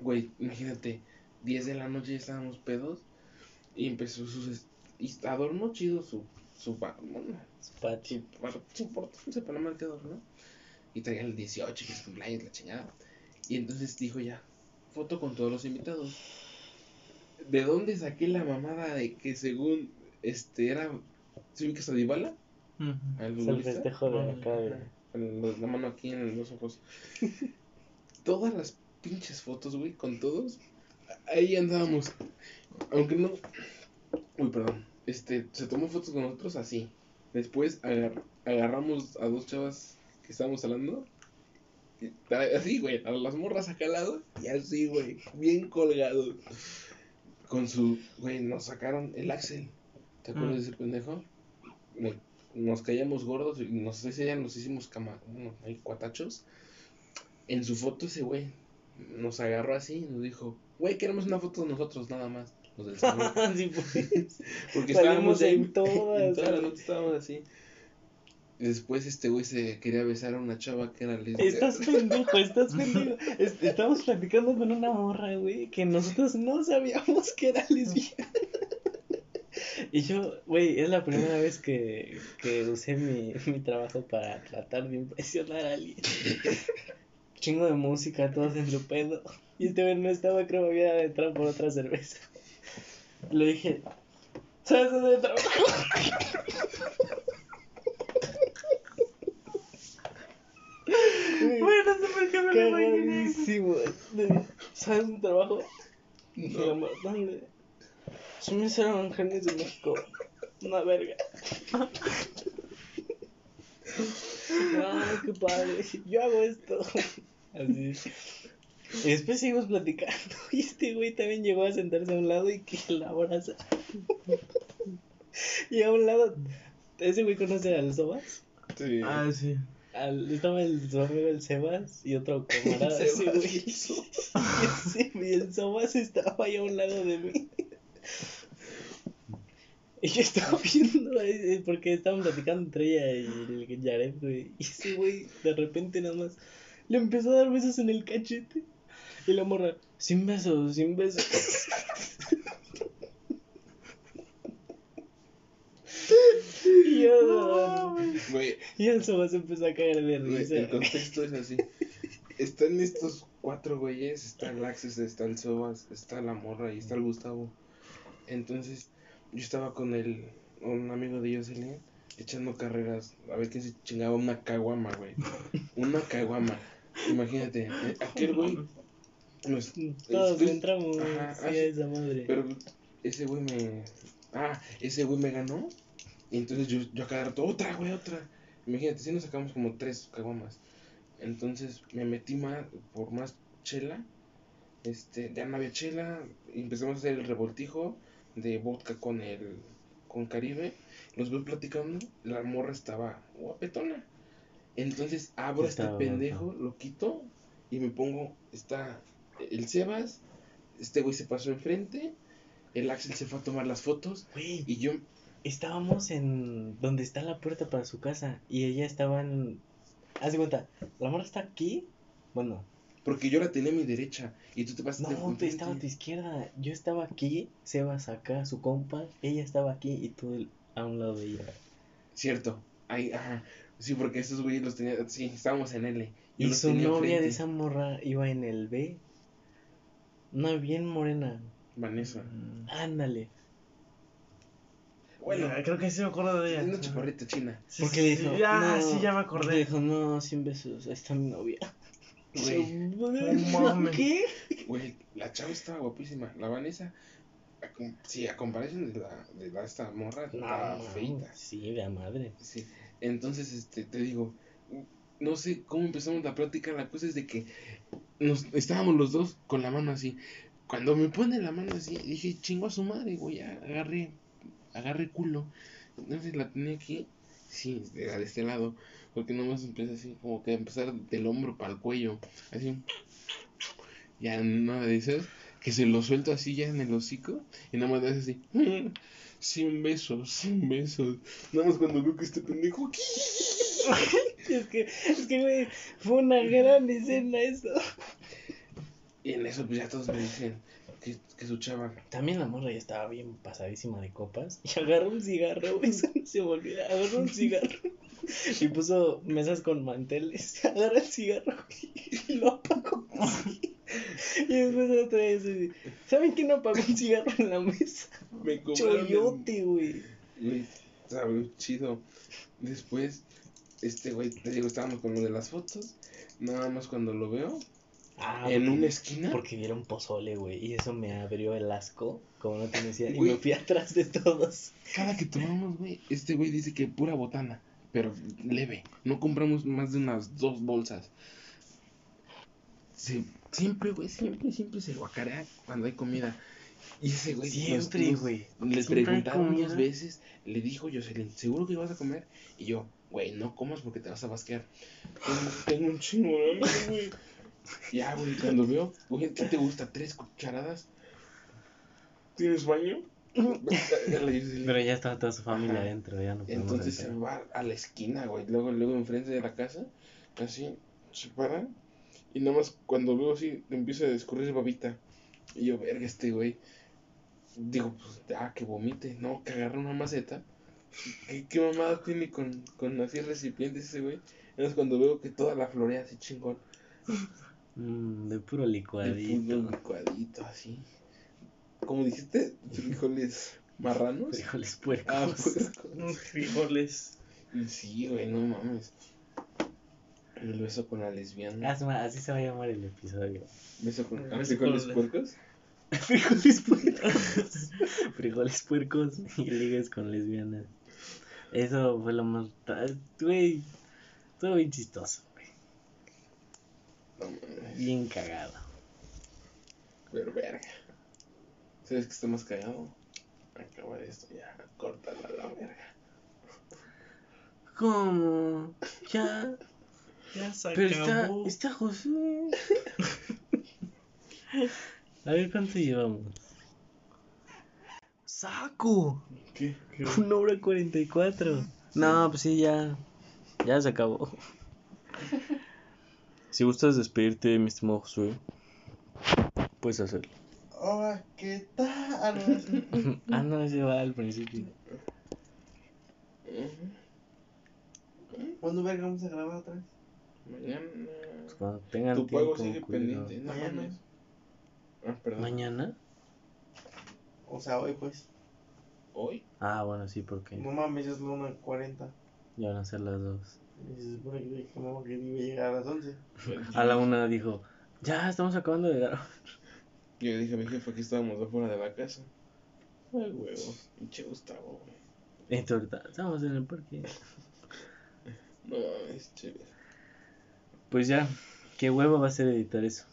Güey, imagínate, 10 de la noche ya estábamos pedos y empezó su y adornó chido su su ba- su bar- su portafolio para mal que adornó y traía el 18 que es cumpleaños la chingada y entonces dijo ya foto con todos los invitados ¿de dónde saqué la mamada de que según este era ¿sí ubicas a Dybala? Es el festejo de Ajá, con los- la mano aquí en los ojos. [LAUGHS] Todas las pinches fotos, güey, con todos. Ahí andábamos. Aunque no. Uy, perdón. Este, se tomó fotos con nosotros así. Después agar- agarramos a dos chavas que estábamos hablando. Así, güey, a las morras acá al lado. Y así, güey, bien colgados. Con su. Güey, nos sacaron el Axel. ¿Te acuerdas Mm. de ese pendejo? Nos caíamos gordos y nos, ese día nos hicimos cama, bueno, ahí cuatachos. En su foto ese güey nos agarró así y nos dijo, güey, queremos una foto de nosotros nada más. Los del salón. [LAUGHS] Sí, pues. Porque estábamos ahí, en todas. en todas las fotos estábamos así. Y después este güey se quería besar a una chava que era lesbiana. Estás [LAUGHS] pendejo, estás pendejo. Es- Estamos platicando con una morra, güey, que nosotros no sabíamos que era lesbiana. Y yo, güey, es la primera vez que, que usé mi, mi trabajo para tratar de impresionar a alguien. Chingo de música, todos en su pedo. Y este güey no estaba, creo que había de entrar por otra cerveza. Le dije, ¿sabes dónde trabajo? [LAUGHS] Bueno, no sé por qué me lo imaginé. ¿Sabes un trabajo? Y dije, "Amor, ¿dónde? Soy mesero en Jardines de México. Una verga. [LAUGHS] Ay, qué padre. Yo hago esto. Así. Y después seguimos platicando. [LAUGHS] Y este güey también llegó a sentarse a un lado y que la abraza. Y a un lado, ese güey conoce al Sobas. Sí. Ah, sí. Al, estaba el, su amigo el Sebas y otro [LAUGHS] camarada. Sebas ese güey. y el [LAUGHS] ese- y el Sobas estaba ahí a un lado de mí. Y yo estaba viendo, eh, porque estaban platicando entre ella y el Yared, güey. Y ese güey, de repente nada más, le empezó a dar besos en el cachete. Y la morra, sin besos, sin besos. y yo, Güey, y el Sobas empezó a caer de risa. el contexto es así. Están estos cuatro güeyes, está el Axis, está el Sobas, está la morra y está el Gustavo. Entonces, yo estaba con el, un amigo de Jocelyn echando carreras, a ver qué se chingaba una caguama, güey. Una caguama. Imagínate, eh, aquel güey nos- Todos estoy- entramos Ajá, sí, ah, a esa madre. Pero ese güey me. Ah, ese güey me ganó. Y entonces yo, yo a cada rato, otra, güey, otra. Imagínate, si nos sacamos como tres caguamas. Entonces me metí más, por más chela. Este, ya no había chela. Y empezamos a hacer el revoltijo de vodka con el. con Caribe. Los voy platicando. La morra estaba guapetona. Entonces abro este pendejo, lo quito. Y me pongo. Está el Sebas. Este güey se pasó enfrente. El Axel se fue a tomar las fotos. Güey, Y yo. estábamos en donde está la puerta para su casa y ella estaba en... Haz de cuenta, la morra está aquí. Bueno, Porque yo la tenía a mi derecha. Y tú te pasaste no, enfrente. estaba a tu izquierda. Yo estaba aquí, Sebas acá, su compa. Ella estaba aquí y tú a un lado de ella. Cierto. Ahí, ajá. Sí, porque esos güeyes los tenía. Sí, estábamos en L. Yo Y su novia de esa morra iba en el B. Una bien morena. Vanessa. Ándale. Bueno, Ya, creo que sí me acuerdo de ella. una chaparrita china. Sí, Porque sí, dijo, ya, no, sí, ya me acordé. dijo, no, sin besos, ahí está mi novia. Güey. No. ¿Qué? Güey, la chava estaba guapísima. La Vanessa. a Sí, a comparación de la, de la esta morra, estaba No, feita. Sí, de madre. Sí. Entonces, este, te digo, no sé cómo empezamos la plática, la cosa es de que nos estábamos los dos con la mano así. Cuando me pone la mano así, dije, chingo a su madre, güey, ya, agarré, agarré culo. Entonces la tenía aquí, sí, de, de este lado, porque nomás empecé así, como que empezar del hombro para el cuello, así. Ya nada de que se lo suelto así ya en el hocico, y nada más de así, sin besos, sin besos. Nada más cuando veo que este pendejo. Es que, es que, güey, fue una gran escena eso. Y en eso, pues ya todos me dicen que, que su chava. También la morra ya estaba bien pasadísima de copas. Y agarró un cigarro, güey, eso no se me olvida. Agarró un cigarro. Y puso mesas con manteles. [LAUGHS] Agarra el cigarro y lo apagó. así. Y después otra vez así, ¿Saben quién no apagó un cigarro en la mesa? Me. Choyote, güey. Güey, sabe, chido. Después, este güey, te digo, estábamos con lo de las fotos. Nada más cuando lo veo, Ah, en una esquina. Porque dieron pozole, güey. Y eso me abrió el asco, como no te decía. Y me fui atrás de todos. Cada que tomamos, güey, este güey dice que pura botana. Pero leve. No compramos más de unas dos bolsas. Siempre, güey, siempre, siempre se guacarea cuando hay comida. Y ese güey. Siempre, güey. Le Siempre hay preguntaron dos comida. veces, le dijo Jocelyn, ¿seguro que vas a comer? Y yo, güey, no comas porque te vas a basquear. Tengo, tengo un chingo de hambre, güey. Ya, güey, cuando veo, güey, ¿qué te gusta? ¿Tres cucharadas? ¿Tienes baño? Pero ya estaba toda su familia Ajá. adentro, ya no Entonces se entrar. va a la esquina, güey. Luego, luego enfrente de la casa. Así, se para. Y nada más cuando veo así, empieza a escurrir babita. Y yo, verga, este güey. Digo, pues, ah, que vomite. No, que agarra una maceta. ¿Qué, qué mamada tiene con, con así recipientes ese güey? Es cuando veo que toda la florea así chingón. Mm, de puro De licuadito. puro licuadito, así. Como dijiste, frijoles marranos. Frijoles puercos. Ah, [LAUGHS] puercos. Frijoles. Sí, güey, no mames. El beso con la lesbiana. Así, así se va a llamar el episodio. Beso con ah, frijoles con puercos. [LAUGHS] Frijoles puercos. [LAUGHS] Frijoles puercos y ligues con lesbianas. Eso fue lo más. Güey. Estuvo bien chistoso, güey. No. Bien cagado. Pero verga. ¿Sabes que está más cagado? Acabar esto ya. Córtala a la verga. ¿Cómo? Ya. Ya se Pero está, está José. A ver cuánto llevamos. ¡Saco! ¿Qué? [LAUGHS] Una hora cuarenta y cuatro. No, pues sí, ya. Ya se acabó. [LAUGHS] Si gustas despedirte, mi estimado Josué, puedes hacerlo. Hola, ¿qué tal? [LAUGHS] ah, no, ese va al principio. ¿Cuándo verga vamos a grabar otra vez? Mañana. Pues cuando tengan Tu tiempo. pago sigue pendiente. No Mañana. Ah, perdón. ¿Mañana? O sea, hoy pues. ¿Hoy? Ah, bueno, sí, porque No mames, es la 1.40. ya van a ser las dos. Y se supone que dije, que iba a llegar a las 11. A la una dijo, ya estamos acabando de grabar. Yo le dije a mi jefe que estábamos afuera de la casa. Ay, huevo. Pinche Gustavo, güey. Ahorita, estamos en el parque. [LAUGHS] No mames, chévere. Pues ya, qué huevo va a ser editar eso.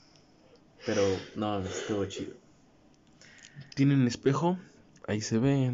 Pero no, estuvo chido. ¿Tienen espejo? Ahí se ven.